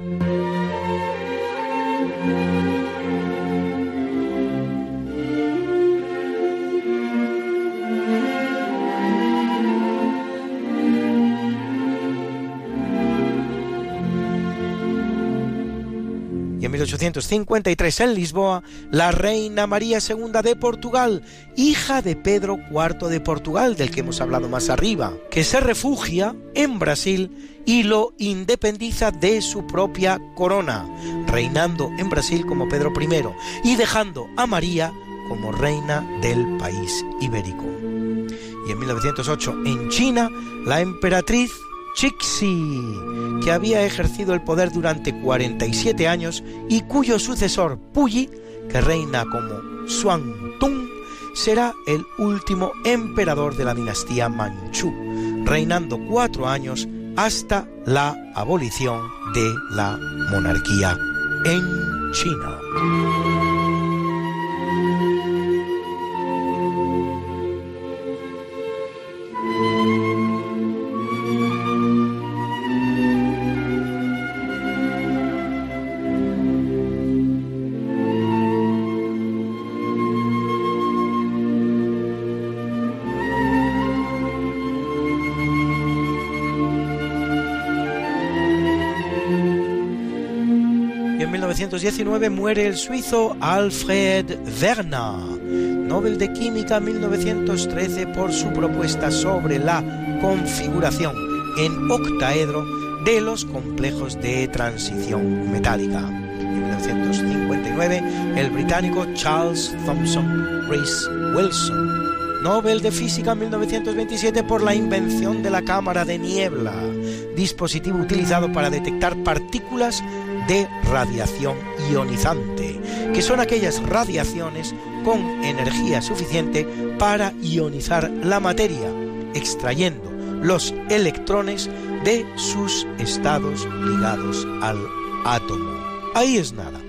1853 en Lisboa, la reina María II de Portugal, hija de Pedro IV de Portugal, del que hemos hablado más arriba, que se refugia en Brasil y lo independiza de su propia corona, reinando en Brasil como Pedro I y dejando a María como reina del país ibérico. Y en 1908 en China, la emperatriz Chixi, que había ejercido el poder durante 47 años y cuyo sucesor Puyi, que reina como Tung, será el último emperador de la dinastía Manchú, reinando cuatro años hasta la abolición de la monarquía en China. 1919 muere el suizo Alfred Werner, Nobel de Química 1913 por su propuesta sobre la configuración en octaedro de los complejos de transición metálica. En 1959 el británico Charles Thomson Rees Wilson, Nobel de Física 1927 por la invención de la cámara de niebla, dispositivo utilizado para detectar partículas de radiación ionizante, que son aquellas radiaciones con energía suficiente para ionizar la materia, extrayendo los electrones de sus estados ligados al átomo. Ahí es nada.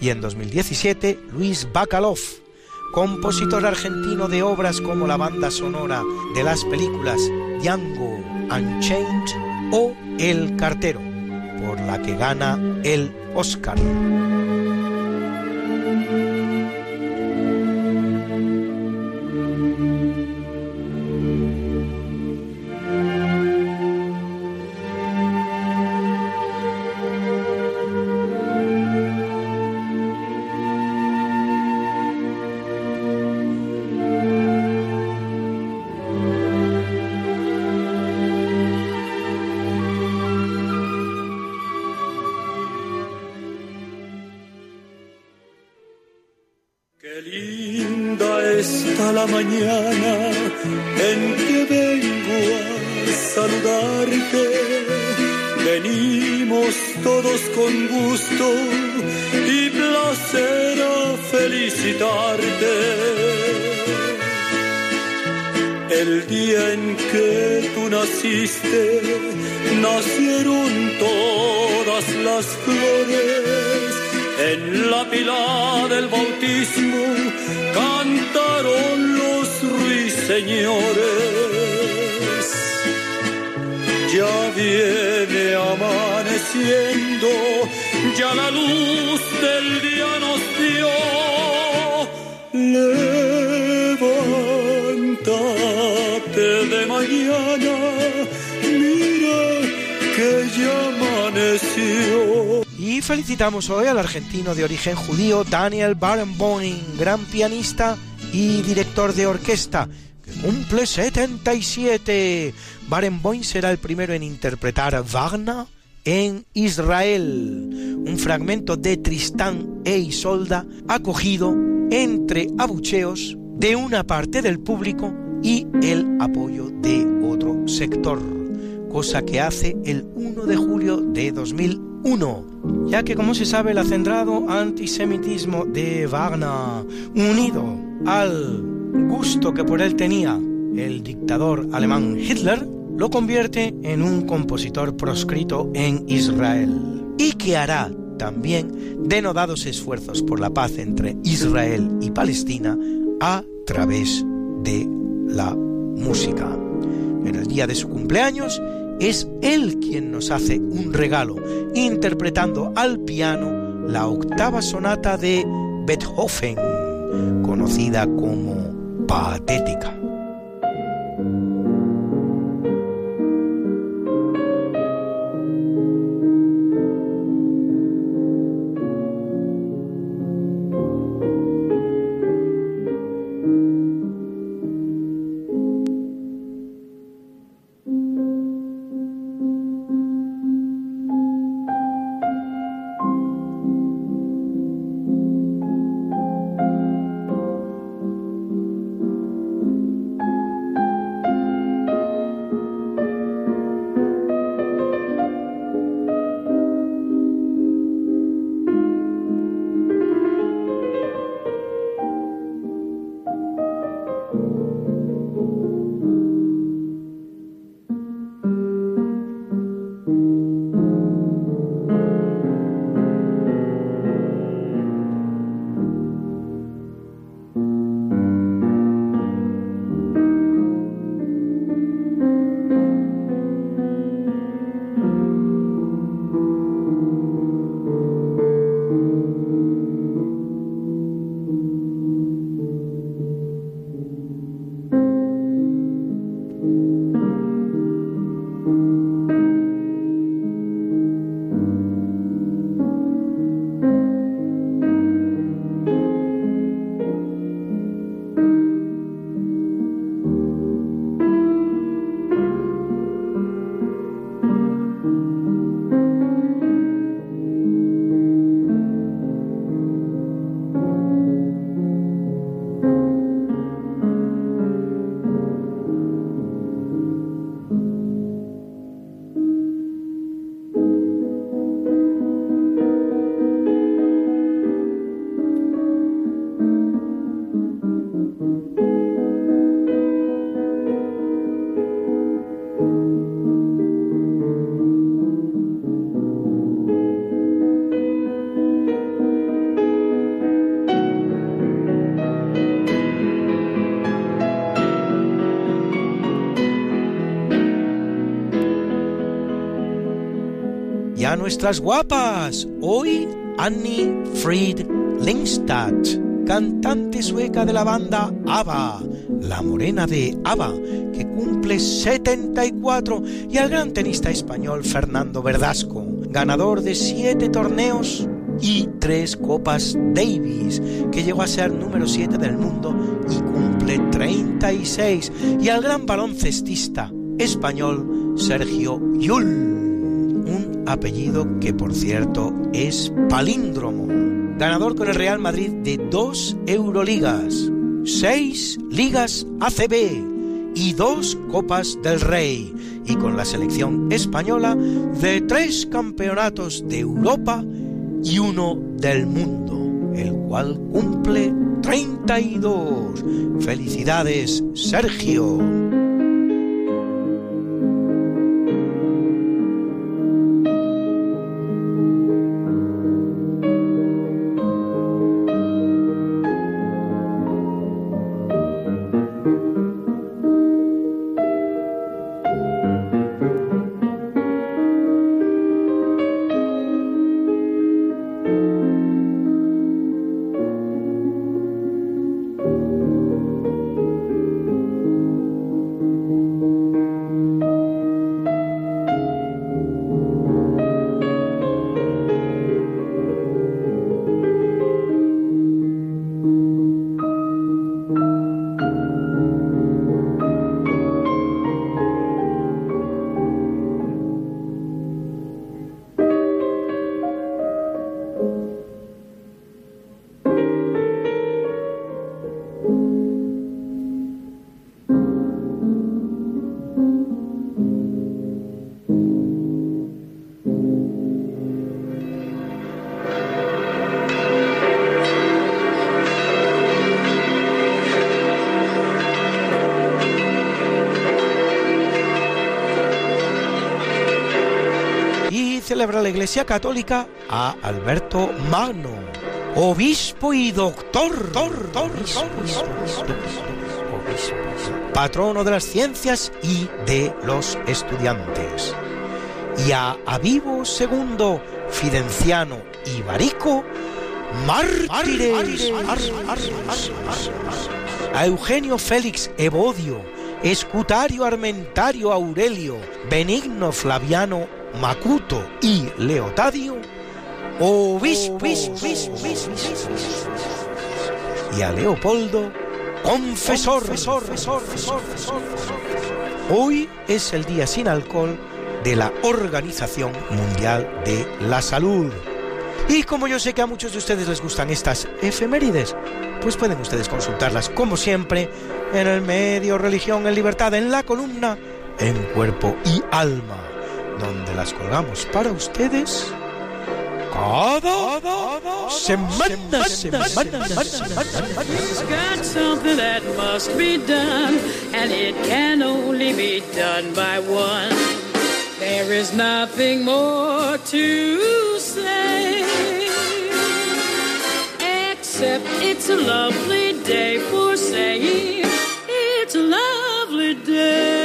Y en 2017, Luis Bacalov, compositor argentino de obras como la banda sonora de las películas Django Unchained o El Cartero, por la que gana el Oscar. De origen judío Daniel Barenboim, gran pianista y director de orquesta, que cumple 77. Barenboim será el primero en interpretar Wagner en Israel, un fragmento de Tristán e Isolda acogido entre abucheos de una parte del público y el apoyo de otro sector, cosa que hace el 1 de julio de 2000 1, ya que como se sabe el acendrado antisemitismo de Wagner, unido al gusto que por él tenía el dictador alemán Hitler, lo convierte en un compositor proscrito en Israel y que hará también denodados esfuerzos por la paz entre Israel y Palestina a través de la música. En el día de su cumpleaños es él quien nos hace un regalo, interpretando al piano la octava sonata de Beethoven, conocida como Patética. Nuestras guapas. Hoy Annie Fried Lindstad, cantante sueca de la banda ABBA, la morena de ABBA, que cumple 74, y al gran tenista español Fernando Verdasco, ganador de siete torneos y tres copas Davis, que llegó a ser número 7 del mundo y cumple 36, y al gran baloncestista español Sergio Yul apellido que por cierto es palíndromo. Ganador con el Real Madrid de dos Euroligas, seis ligas ACB y dos Copas del Rey, y con la selección española de tres campeonatos de Europa y uno del mundo, el cual cumple 32. Felicidades, Sergio. La Iglesia Católica a Alberto Magno, obispo y doctor, patrono de las ciencias y de los estudiantes. Y a Avivo II, Fidenciano y Barico, mártires. A Eugenio Félix Evodio, Escutario Armentario Aurelio, Benigno Flaviano Macuto y Leotadio. Y a Leopoldo, confesor. Hoy es el día sin alcohol de la Organización Mundial de la Salud. Y como yo sé que a muchos de ustedes les gustan estas efemérides, pues pueden ustedes consultarlas como siempre en el medio Religión en Libertad, en la columna En Cuerpo y Alma, donde las colgamos para ustedes cada semana, He's got something that must be done, and it can only be done by one. There is nothing more to say, except it's a lovely day for saying it's a lovely day.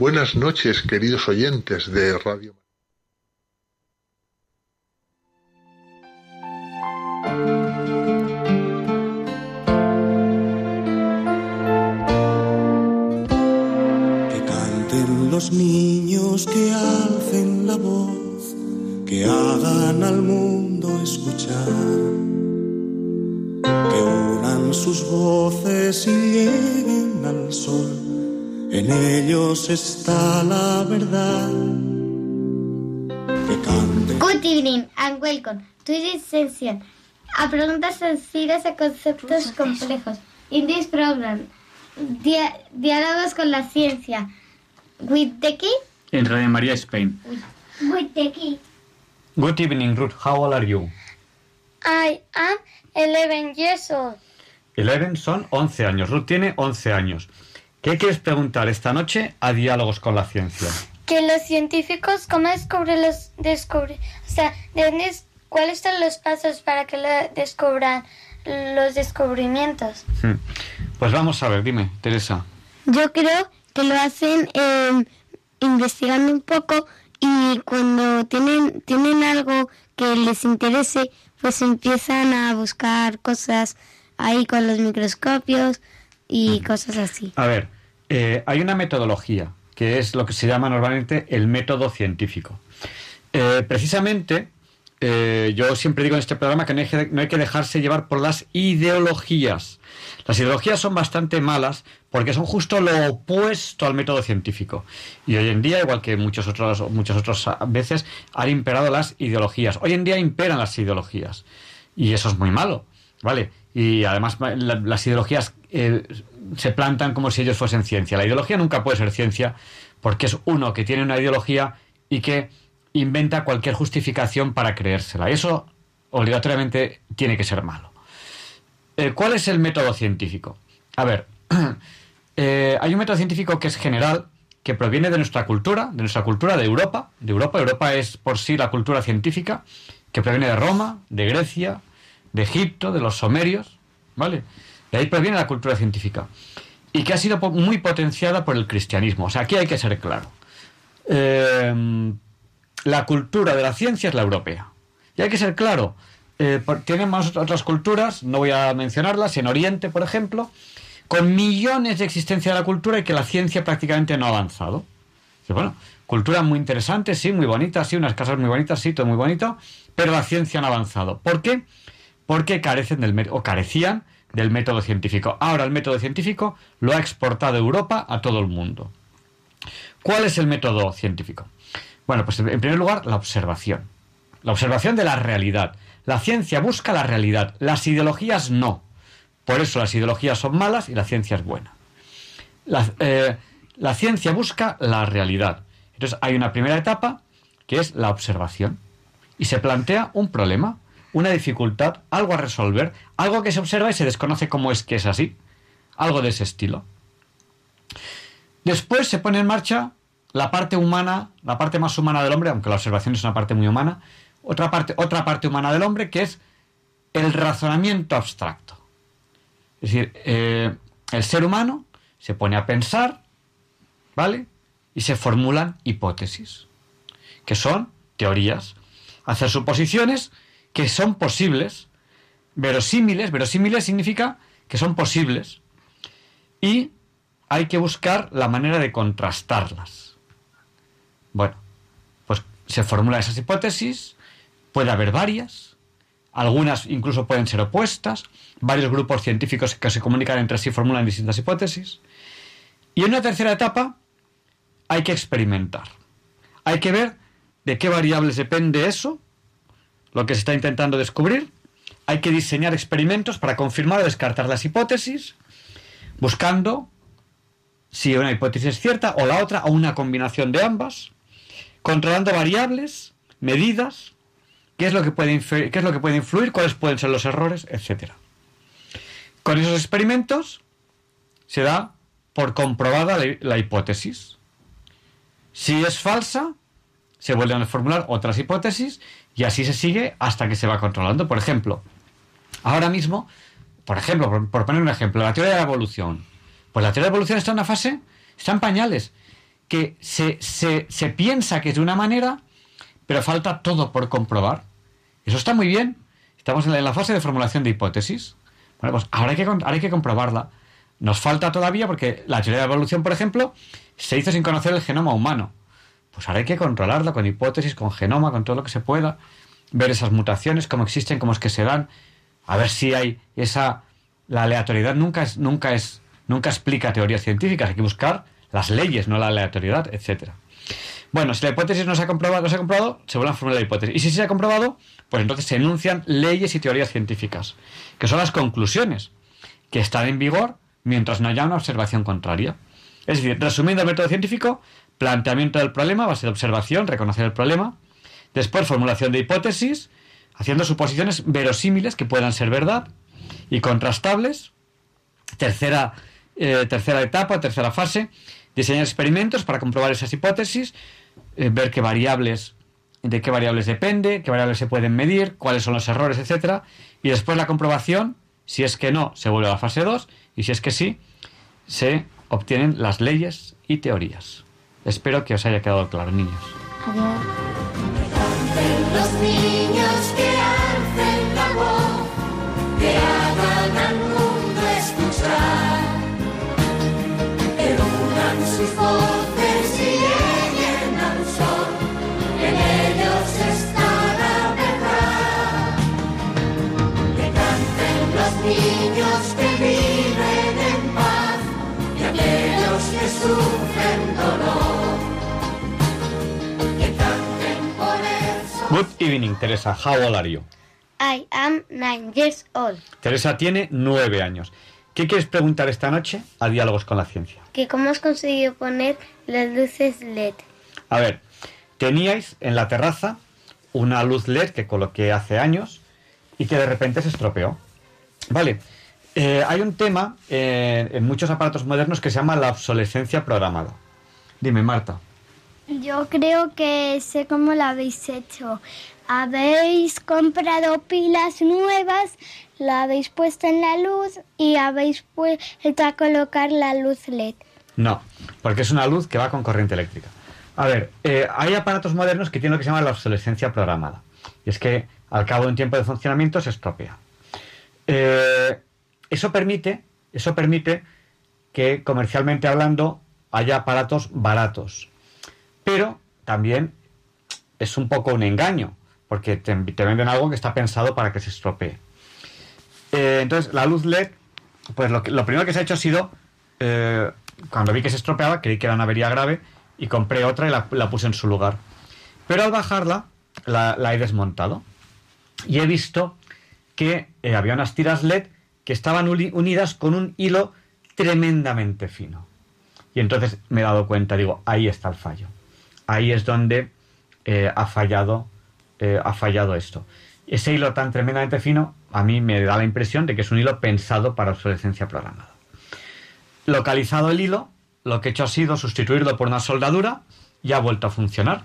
Buenas noches, queridos oyentes de Radio. Que canten los niños, que alcen la voz, que hagan al mundo escuchar, que unan sus voces y lleguen al sol. En ellos está la verdad. Good evening and welcome to this session. A preguntas sencillas a conceptos complejos. In this program, dia- diálogos con la ciencia. With the key? En Radio María Spain. With the key. Good evening, Ruth. How old are you? I am 11 years old. Eleven son 11 años. Ruth tiene 11 años. ¿Qué quieres preguntar esta noche a Diálogos con la Ciencia? Que los científicos, ¿cómo descubren los descubren? O sea, ¿de dónde es- ¿cuáles son los pasos para que lo descubran los descubrimientos? Hmm. Pues vamos a ver, dime, Teresa. Yo creo que lo hacen eh, investigando un poco y cuando tienen, tienen algo que les interese, pues empiezan a buscar cosas ahí con los microscopios y cosas así. A ver, eh, hay una metodología que es lo que se llama normalmente el método científico. Eh, precisamente, eh, yo siempre digo en este programa que no hay, que no hay que dejarse llevar por las ideologías. Las ideologías son bastante malas porque son justo lo opuesto al método científico. Y hoy en día, igual que muchos otros, muchas otras veces, han imperado las ideologías. Hoy en día imperan las ideologías. Y eso es muy malo, ¿vale? Y además la- las ideologías eh, se plantan como si ellos fuesen ciencia. La ideología nunca puede ser ciencia porque es uno que tiene una ideología y que inventa cualquier justificación para creérsela. Eso obligatoriamente tiene que ser malo. Eh, ¿Cuál es el método científico? A ver, eh, hay un método científico que es general, que proviene de nuestra cultura, de nuestra cultura de Europa. De Europa, Europa es por sí la cultura científica, que proviene de Roma, de Grecia, de Egipto, de los sumerios, ¿vale? De ahí proviene la cultura científica. Y que ha sido muy potenciada por el cristianismo. O sea, aquí hay que ser claro. Eh, la cultura de la ciencia es la europea. Y hay que ser claro. Eh, tienen más otras culturas, no voy a mencionarlas, en Oriente, por ejemplo, con millones de existencia de la cultura y que la ciencia prácticamente no ha avanzado. Bueno, cultura muy interesante, sí, muy bonita, sí, unas casas muy bonitas, sí, todo muy bonito, pero la ciencia no ha avanzado. ¿Por qué? Porque carecen del mé- o carecían del método científico. Ahora el método científico lo ha exportado Europa a todo el mundo. ¿Cuál es el método científico? Bueno, pues en primer lugar, la observación. La observación de la realidad. La ciencia busca la realidad, las ideologías no. Por eso las ideologías son malas y la ciencia es buena. La, eh, la ciencia busca la realidad. Entonces hay una primera etapa que es la observación. Y se plantea un problema. Una dificultad, algo a resolver, algo que se observa y se desconoce cómo es que es así, algo de ese estilo. Después se pone en marcha la parte humana, la parte más humana del hombre, aunque la observación es una parte muy humana, otra parte, otra parte humana del hombre que es el razonamiento abstracto. Es decir, eh, el ser humano se pone a pensar, ¿vale? Y se formulan hipótesis, que son teorías, hacer suposiciones que son posibles, verosímiles, verosímiles significa que son posibles, y hay que buscar la manera de contrastarlas. Bueno, pues se formulan esas hipótesis, puede haber varias, algunas incluso pueden ser opuestas, varios grupos científicos que se comunican entre sí formulan distintas hipótesis, y en una tercera etapa hay que experimentar. Hay que ver de qué variables depende eso, lo que se está intentando descubrir. Hay que diseñar experimentos para confirmar o descartar las hipótesis, buscando si una hipótesis es cierta o la otra, o una combinación de ambas, controlando variables, medidas, qué es lo que puede, qué es lo que puede influir, cuáles pueden ser los errores, etc. Con esos experimentos se da por comprobada la hipótesis. Si es falsa, se vuelven a formular otras hipótesis y así se sigue hasta que se va controlando. Por ejemplo, ahora mismo, por ejemplo, por, poner un ejemplo, la teoría de la evolución. Pues la teoría de la evolución está en una fase, está en pañales, que se, se piensa que es de una manera, pero falta todo por comprobar. Eso está muy bien. Estamos en la fase de formulación de hipótesis. Pues ahora hay que, ahora hay que comprobarla. Nos falta todavía porque la teoría de la evolución, por ejemplo, se hizo sin conocer el genoma humano. Pues ahora hay que controlarla con hipótesis, con genoma, con todo lo que se pueda, ver esas mutaciones, cómo existen, cómo es que se dan, a ver si hay esa... La aleatoriedad nunca es, nunca es, nunca explica teorías científicas, hay que buscar las leyes, no la aleatoriedad, etcétera. Bueno, si la hipótesis no se ha comprobado, no se ha comprobado, se vuelve a formular la hipótesis. Y si se ha comprobado, pues entonces se enuncian leyes y teorías científicas, que son las conclusiones, que están en vigor mientras no haya una observación contraria. Es decir, resumiendo el método científico, planteamiento del problema, base de observación, reconocer el problema, después formulación de hipótesis, haciendo suposiciones verosímiles que puedan ser verdad y contrastables. Tercera, eh, tercera etapa, tercera fase, diseñar experimentos para comprobar esas hipótesis, eh, ver qué variables, de qué variables depende, qué variables se pueden medir, cuáles son los errores, etcétera, y después la comprobación, si es que no, se vuelve a la fase 2, y si es que sí, se obtienen las leyes y teorías. Espero que os haya quedado claro, niños. Good evening, Teresa. How old are you? I am nine years old. Teresa tiene nueve años. ¿Qué quieres preguntar esta noche a Diálogos con la Ciencia? Que cómo has conseguido poner las luces LED. A ver, teníais en la terraza una luz LED que coloqué hace años y que de repente se estropeó. Vale, eh, hay un tema eh, en muchos aparatos modernos que se llama la obsolescencia programada. Dime, Marta. Yo creo que sé cómo lo habéis hecho. Habéis comprado pilas nuevas, la habéis puesto en la luz y habéis vuelto a colocar la luz LED. No, porque es una luz que va con corriente eléctrica. A ver, eh, hay aparatos modernos que tienen lo que se llama la obsolescencia programada. Y es que al cabo de un tiempo de funcionamiento se estropea. Eh, eso permite, eso permite que comercialmente hablando haya aparatos baratos. Pero también es un poco un engaño, porque te, venden algo que está pensado para que se estropee. Eh, entonces, la luz LED, pues lo, primero que se ha hecho ha sido, eh, cuando vi que se estropeaba, creí que era una avería grave y compré otra y la, puse en su lugar. Pero al bajarla, la, he desmontado y he visto que eh, había unas tiras LED que estaban unidas con un hilo tremendamente fino. Y entonces me he dado cuenta, digo, ahí está el fallo. Ahí es donde eh, ha fallado, eh, ha fallado esto. ese hilo tan tremendamente fino a mí me da la impresión de que es un hilo pensado para obsolescencia programada. Localizado el hilo, lo que he hecho ha sido sustituirlo por una soldadura y ha vuelto a funcionar.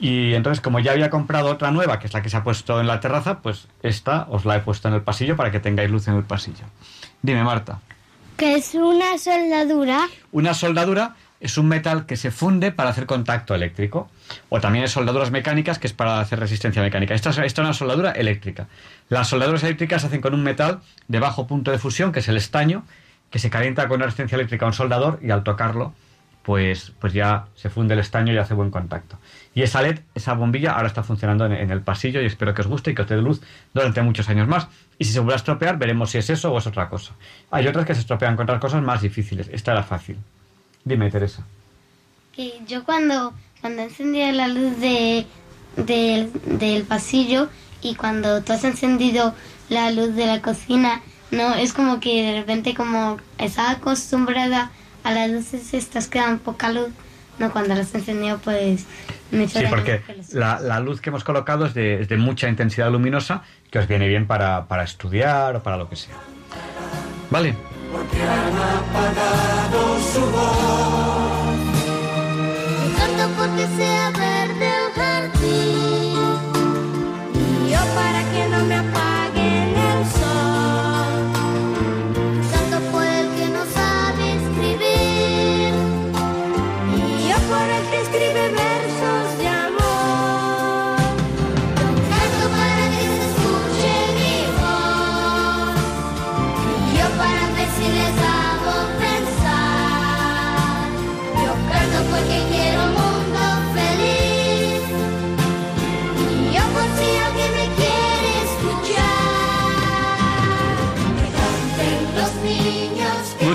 Y entonces, como ya había comprado otra nueva, que es la que se ha puesto en la terraza, pues esta os la he puesto en el pasillo para que tengáis luz en el pasillo. Dime, Marta. ¿Qué es una soldadura? Una soldadura es un metal que se funde para hacer contacto eléctrico. O también es soldaduras mecánicas, que es para hacer resistencia mecánica. Esta, esta es una soldadura eléctrica. Las soldaduras eléctricas se hacen con un metal de bajo punto de fusión, que es el estaño, que se calienta con una resistencia eléctrica a un soldador y al tocarlo, pues, pues ya se funde el estaño y hace buen contacto. Y esa LED, esa bombilla, ahora está funcionando en, en el pasillo y espero que os guste y que os dé luz durante muchos años más. Y si se vuelve a estropear, veremos si es eso o es otra cosa. Hay otras que se estropean con otras cosas más difíciles. Esta era fácil. Dime, Teresa. Que yo cuando, cuando encendía la luz de, del- del pasillo y cuando tú has encendido la luz de la cocina, no es como que de repente como estaba acostumbrada a las luces estas que dan poca luz, no cuando las encendido pues me Sí, porque la, la luz que hemos colocado es de, es de mucha intensidad luminosa que os viene bien para, para estudiar o para lo que sea. ¿Vale? Porque sea verde el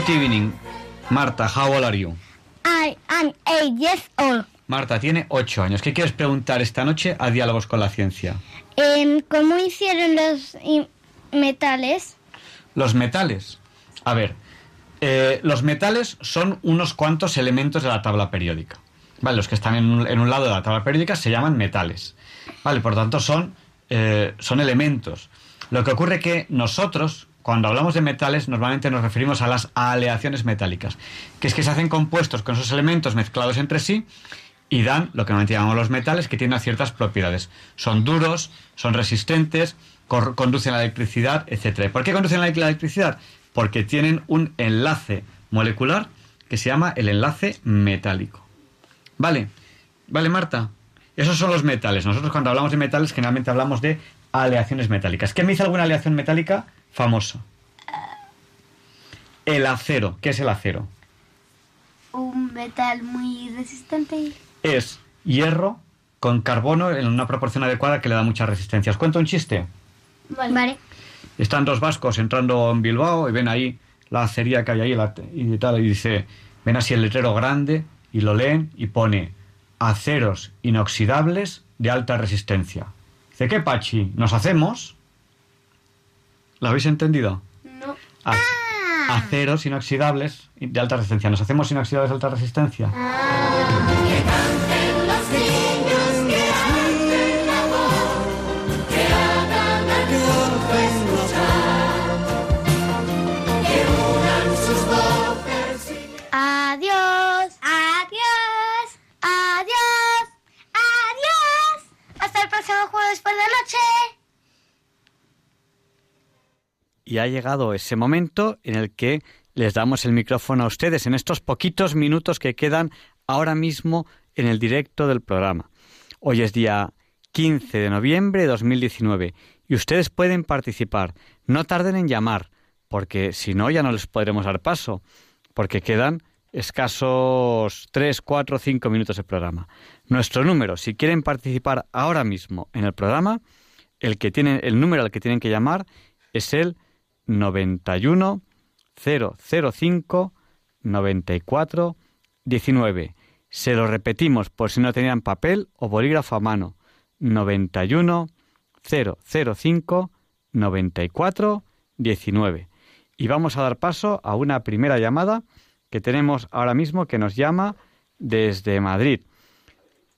Good evening. Marta, how old are you? I am eight years old. Marta tiene 8 años. ¿Qué quieres preguntar esta noche a Diálogos con la Ciencia? Em, ¿Cómo hicieron los metales? Los metales. A ver, eh, los metales son unos cuantos elementos de la tabla periódica. Vale, los que están en un, en un lado de la tabla periódica se llaman metales. Vale, por tanto son, eh, son elementos. Lo que ocurre que nosotros, cuando hablamos de metales, normalmente nos referimos a las aleaciones metálicas, que es que se hacen compuestos con esos elementos mezclados entre sí y dan lo que normalmente llamamos los metales, que tienen ciertas propiedades. Son duros, son resistentes, conducen la electricidad, etc. ¿Por qué conducen la electricidad? Porque tienen un enlace molecular que se llama el enlace metálico. ¿Vale? ¿Vale, Marta? Esos son los metales. Nosotros cuando hablamos de metales generalmente hablamos de aleaciones metálicas. ¿Qué me dice alguna aleación metálica famosa? El acero. ¿Qué es el acero? Un metal muy resistente. es hierro con carbono en una proporción adecuada que le da mucha resistencia. ¿Os cuento un chiste? Vale. Están dos vascos entrando en Bilbao y ven ahí la acería que hay ahí la- y tal, y dice, ven así el letrero grande y lo leen y pone aceros inoxidables de alta resistencia. Dice, ¿qué pachi? ¿Nos hacemos? ¿Lo habéis entendido? No. A- Aceros inoxidables de alta resistencia. ¿Nos hacemos inoxidables de alta resistencia? Que canten los niños, que alcen la voz, que hagan al mundo escuchar, que unan sus voces y Adiós. Adiós. Adiós. Adiós. Hasta el próximo jueves por la noche. Y ha llegado ese momento en el que les damos el micrófono a ustedes en estos poquitos minutos que quedan ahora mismo en el directo del programa. Hoy es día 15 de noviembre de 2019 y ustedes pueden participar. No tarden en llamar, porque si no ya no les podremos dar paso, porque quedan escasos 3, 4, 5 minutos de programa. Nuestro número, si quieren participar ahora mismo en el programa, el, que tienen, el número al que tienen que llamar es el 91 005 94 19. Se lo repetimos por si no tenían papel o bolígrafo a mano. 91 005 94 19. Y vamos a dar paso a una primera llamada que tenemos ahora mismo que nos llama desde Madrid.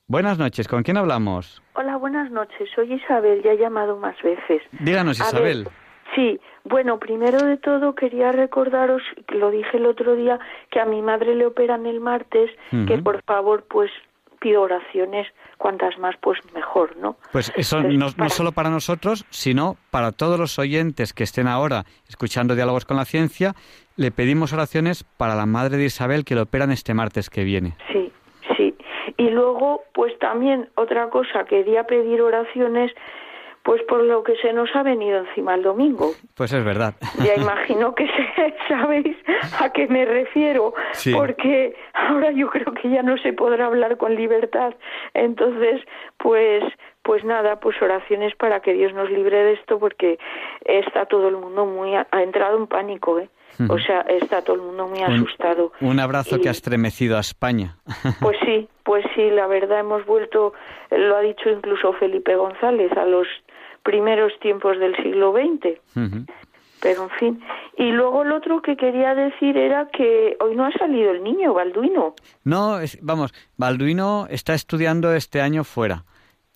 Buenas noches, ¿con quién hablamos? Hola, buenas noches. Soy Isabel, ya he llamado más veces. Díganos, A ver, Isabel. Sí, bueno, primero de todo quería recordaros, que lo dije el otro día, que a mi madre le operan el martes, que por favor, pues pido oraciones, cuantas más, pues mejor, ¿no? Pues eso Entonces, no, no solo para nosotros, sino para todos los oyentes que estén ahora escuchando Diálogos con la Ciencia, le pedimos oraciones para la madre de Isabel que le operan este martes que viene. Sí, sí. Y luego, pues también otra cosa, quería pedir oraciones, pues por lo que se nos ha venido encima el domingo. Pues es verdad. Ya imagino que se- sabéis a qué me refiero, Sí. porque ahora yo creo que ya no se podrá hablar con libertad. Entonces, pues, pues nada, pues oraciones para que Dios nos libre de esto, porque está todo el mundo muy ha entrado en pánico, ¿eh? O sea, está todo el mundo muy Un- asustado. Un abrazo Y- que ha estremecido a España. Pues sí, pues sí, la verdad hemos vuelto, lo ha dicho incluso Felipe González, a los primeros tiempos del siglo XX. Pero en fin. Y luego lo otro que quería decir era que hoy no ha salido el niño, Balduino. No, es- vamos, Balduino está estudiando este año fuera.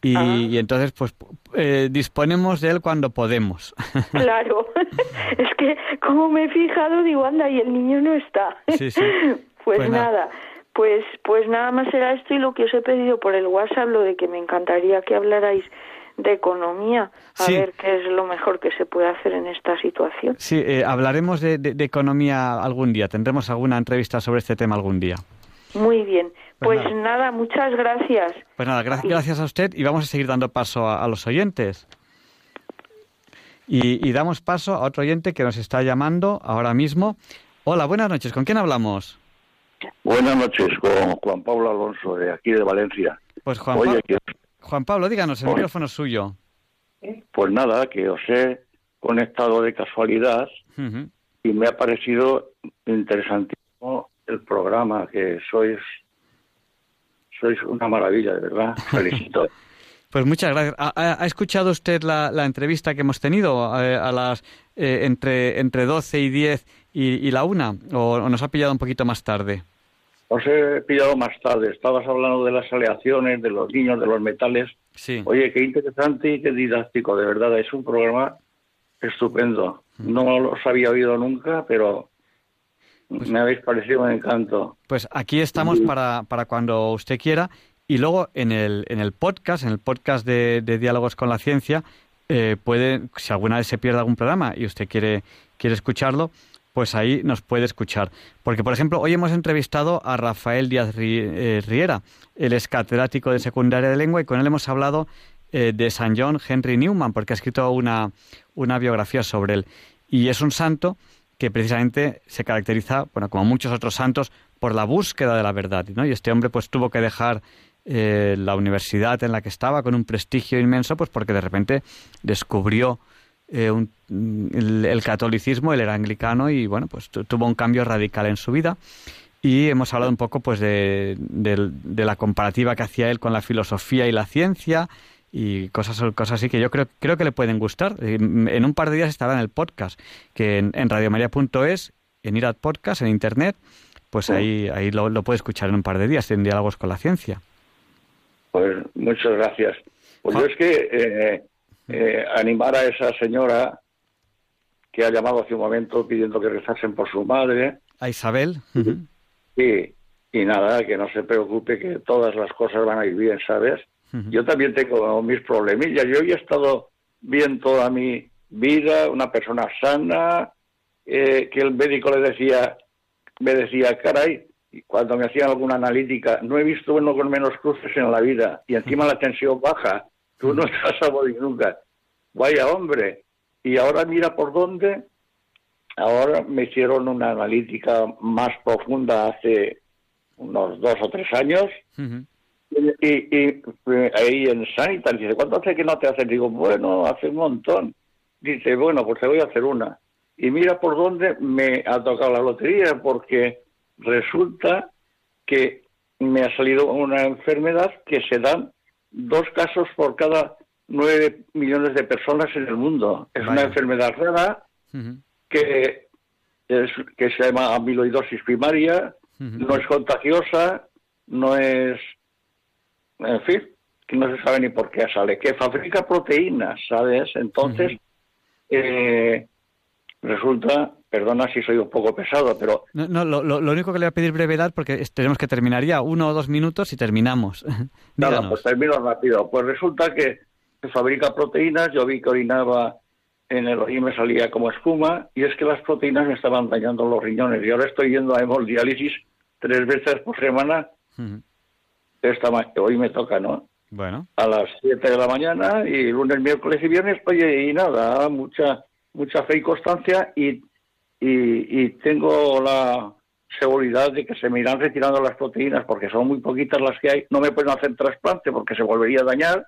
Y, Ah. y entonces, pues, eh, disponemos de él cuando podemos. Claro. es que como me he fijado, digo, anda, y el niño no está. Sí, sí. Pues, Pues nada. nada. Pues, pues nada más era esto y lo que os he pedido por el WhatsApp, lo de que me encantaría que hablarais de economía, a Sí. ver qué es lo mejor que se puede hacer en esta situación. Sí, eh, hablaremos de, de- de economía algún día. Tendremos alguna entrevista sobre este tema algún día. Muy bien. Pues Pues nada, muchas gracias. Pues nada, gra- gracias a usted y vamos a seguir dando paso a, a los oyentes. Y, y damos paso a otro oyente que nos está llamando ahora mismo. Hola, buenas noches. ¿Con quién hablamos? Buenas noches, con Juan Pablo Alonso, de aquí de Valencia. Pues Juan, Oye, Pa- que- Juan Pablo, díganos, el Oye. micrófono es suyo. pues nada, que os he conectado de casualidad y me ha parecido interesantísimo el programa, que sois sois una maravilla, de verdad. Felicito. Pues muchas gracias. ¿Ha, ha- ha escuchado usted la, la entrevista que hemos tenido eh, a las eh, entre entre 12 y 10 y, y la una? ¿O, o nos ha pillado un poquito más tarde? Os he pillado más tarde. Estabas hablando de las aleaciones, de los niños, de los metales. Sí. Oye, qué interesante y qué didáctico, de verdad. Es un programa estupendo. No los había oído nunca, pero me habéis parecido un encanto. Pues aquí estamos para, para cuando usted quiera. Y luego en el, en el podcast, en el podcast de, de Diálogos con la Ciencia, eh, puede, si alguna vez se pierde algún programa y usted quiere, quiere escucharlo, pues ahí nos puede escuchar. Porque, por ejemplo, hoy hemos entrevistado a Rafael Díaz eh, Riera. Él es catedrático de secundaria de lengua y con él hemos hablado eh, de San John Henry Newman, porque ha escrito una, una biografía sobre él. Y es un santo que precisamente se caracteriza, bueno, como muchos otros santos, por la búsqueda de la verdad. ¿no? Y este hombre pues tuvo que dejar eh, la universidad en la que estaba con un prestigio inmenso, pues porque de repente descubrió eh, un- el, el catolicismo, él era anglicano y bueno, pues tu- tuvo un cambio radical en su vida. Y hemos hablado un poco pues de, del- de la comparativa que hacía él con la filosofía y la ciencia y cosas, cosas así que yo creo, creo que le pueden gustar. Eh, En un par de días estará en el podcast, que en, en radiomaria.es, en Irad Podcast, en Internet, pues ahí, ahí lo, lo puede escuchar en un par de días, en Diálogos con la Ciencia. Pues muchas gracias. Pues yo es que eh, eh, animar a esa señora que ha llamado hace un momento pidiendo que rezasen por su madre, A Isabel. y, y nada, que no se preocupe, que todas las cosas van a ir bien, ¿sabes? Yo también tengo mis problemillas. Yo he estado bien toda mi vida, una persona sana, eh, que el médico le decía, me decía, caray, y cuando me hacían alguna analítica, no he visto uno con menos cruces en la vida, y encima la tensión baja, tú no estás a morir nunca. Vaya hombre, y ahora mira por dónde, ahora me hicieron una analítica más profunda hace unos dos o tres años, y, y, eh, ahí en Sanitas, dice, ¿cuánto hace que no te hacen? Digo, bueno, hace un montón. Dice, bueno, pues te voy a hacer una. Y mira por dónde me ha tocado la lotería, porque resulta que me ha salido una enfermedad que se dan dos casos por cada nueve millones de personas en el mundo. Es una enfermedad rara que, es, que se llama amiloidosis primaria, no es contagiosa, no es, en fin, que no se sabe ni por qué sale, que fabrica proteínas, ¿sabes? Entonces, eh, resulta, perdona si soy un poco pesado, pero No, no, lo, único que le voy a pedir brevedad porque tenemos que terminar ya uno o dos minutos y terminamos. Nada, pues termino rápido. Pues resulta que se fabrica proteínas, yo vi que orinaba en el orín me salía como espuma y es que las proteínas me estaban dañando los riñones y ahora estoy yendo a hemodiálisis tres veces por semana. Esta ma- hoy me toca, ¿no? Bueno, A las 7 de la mañana y lunes, miércoles y viernes, oye, y nada, mucha mucha fe y constancia y, y, y tengo la seguridad de que se me irán retirando las proteínas porque son muy poquitas las que hay. No me pueden hacer trasplante porque se volvería a dañar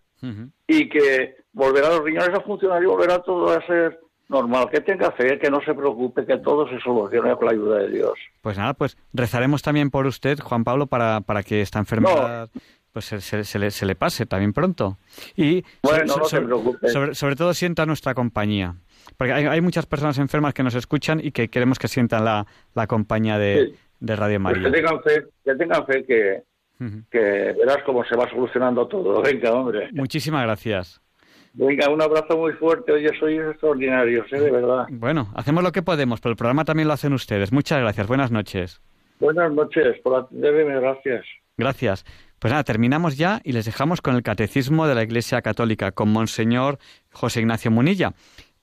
y que volverá los riñones a funcionar y volverá todo a ser normal. Que tenga fe, que no se preocupe, que todo se solucione con la ayuda de Dios. pues nada, pues rezaremos también por usted, Juan Pablo, para, para que esta enfermedad pues se, se- se le, se le pase también pronto. Y Bueno, no sobre todo sienta nuestra compañía. Porque hay, hay muchas personas enfermas que nos escuchan y que queremos que sientan la, la compañía de, Sí. de Radio Pues María. que tengan fe, que tengan fe que, que verás cómo se va solucionando todo. Venga, hombre. Muchísimas gracias. Venga, un abrazo muy fuerte. Oye, sois extraordinarios, ¿eh? de verdad. Bueno, hacemos lo que podemos, pero el programa también lo hacen ustedes. Muchas gracias. Buenas noches. Buenas noches, por atenderme, gracias. Gracias. Pues nada, terminamos ya y les dejamos con el Catecismo de la Iglesia Católica, con Monseñor José Ignacio Munilla,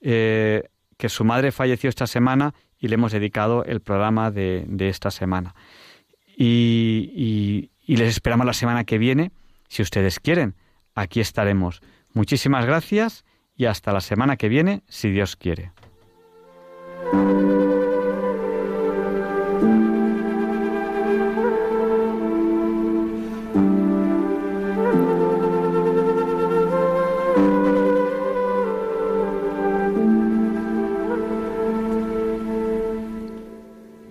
eh, que su madre falleció esta semana y le hemos dedicado el programa de, de esta semana. Y, y- y les esperamos la semana que viene, si ustedes quieren. Aquí estaremos. Muchísimas gracias y hasta la semana que viene, si Dios quiere.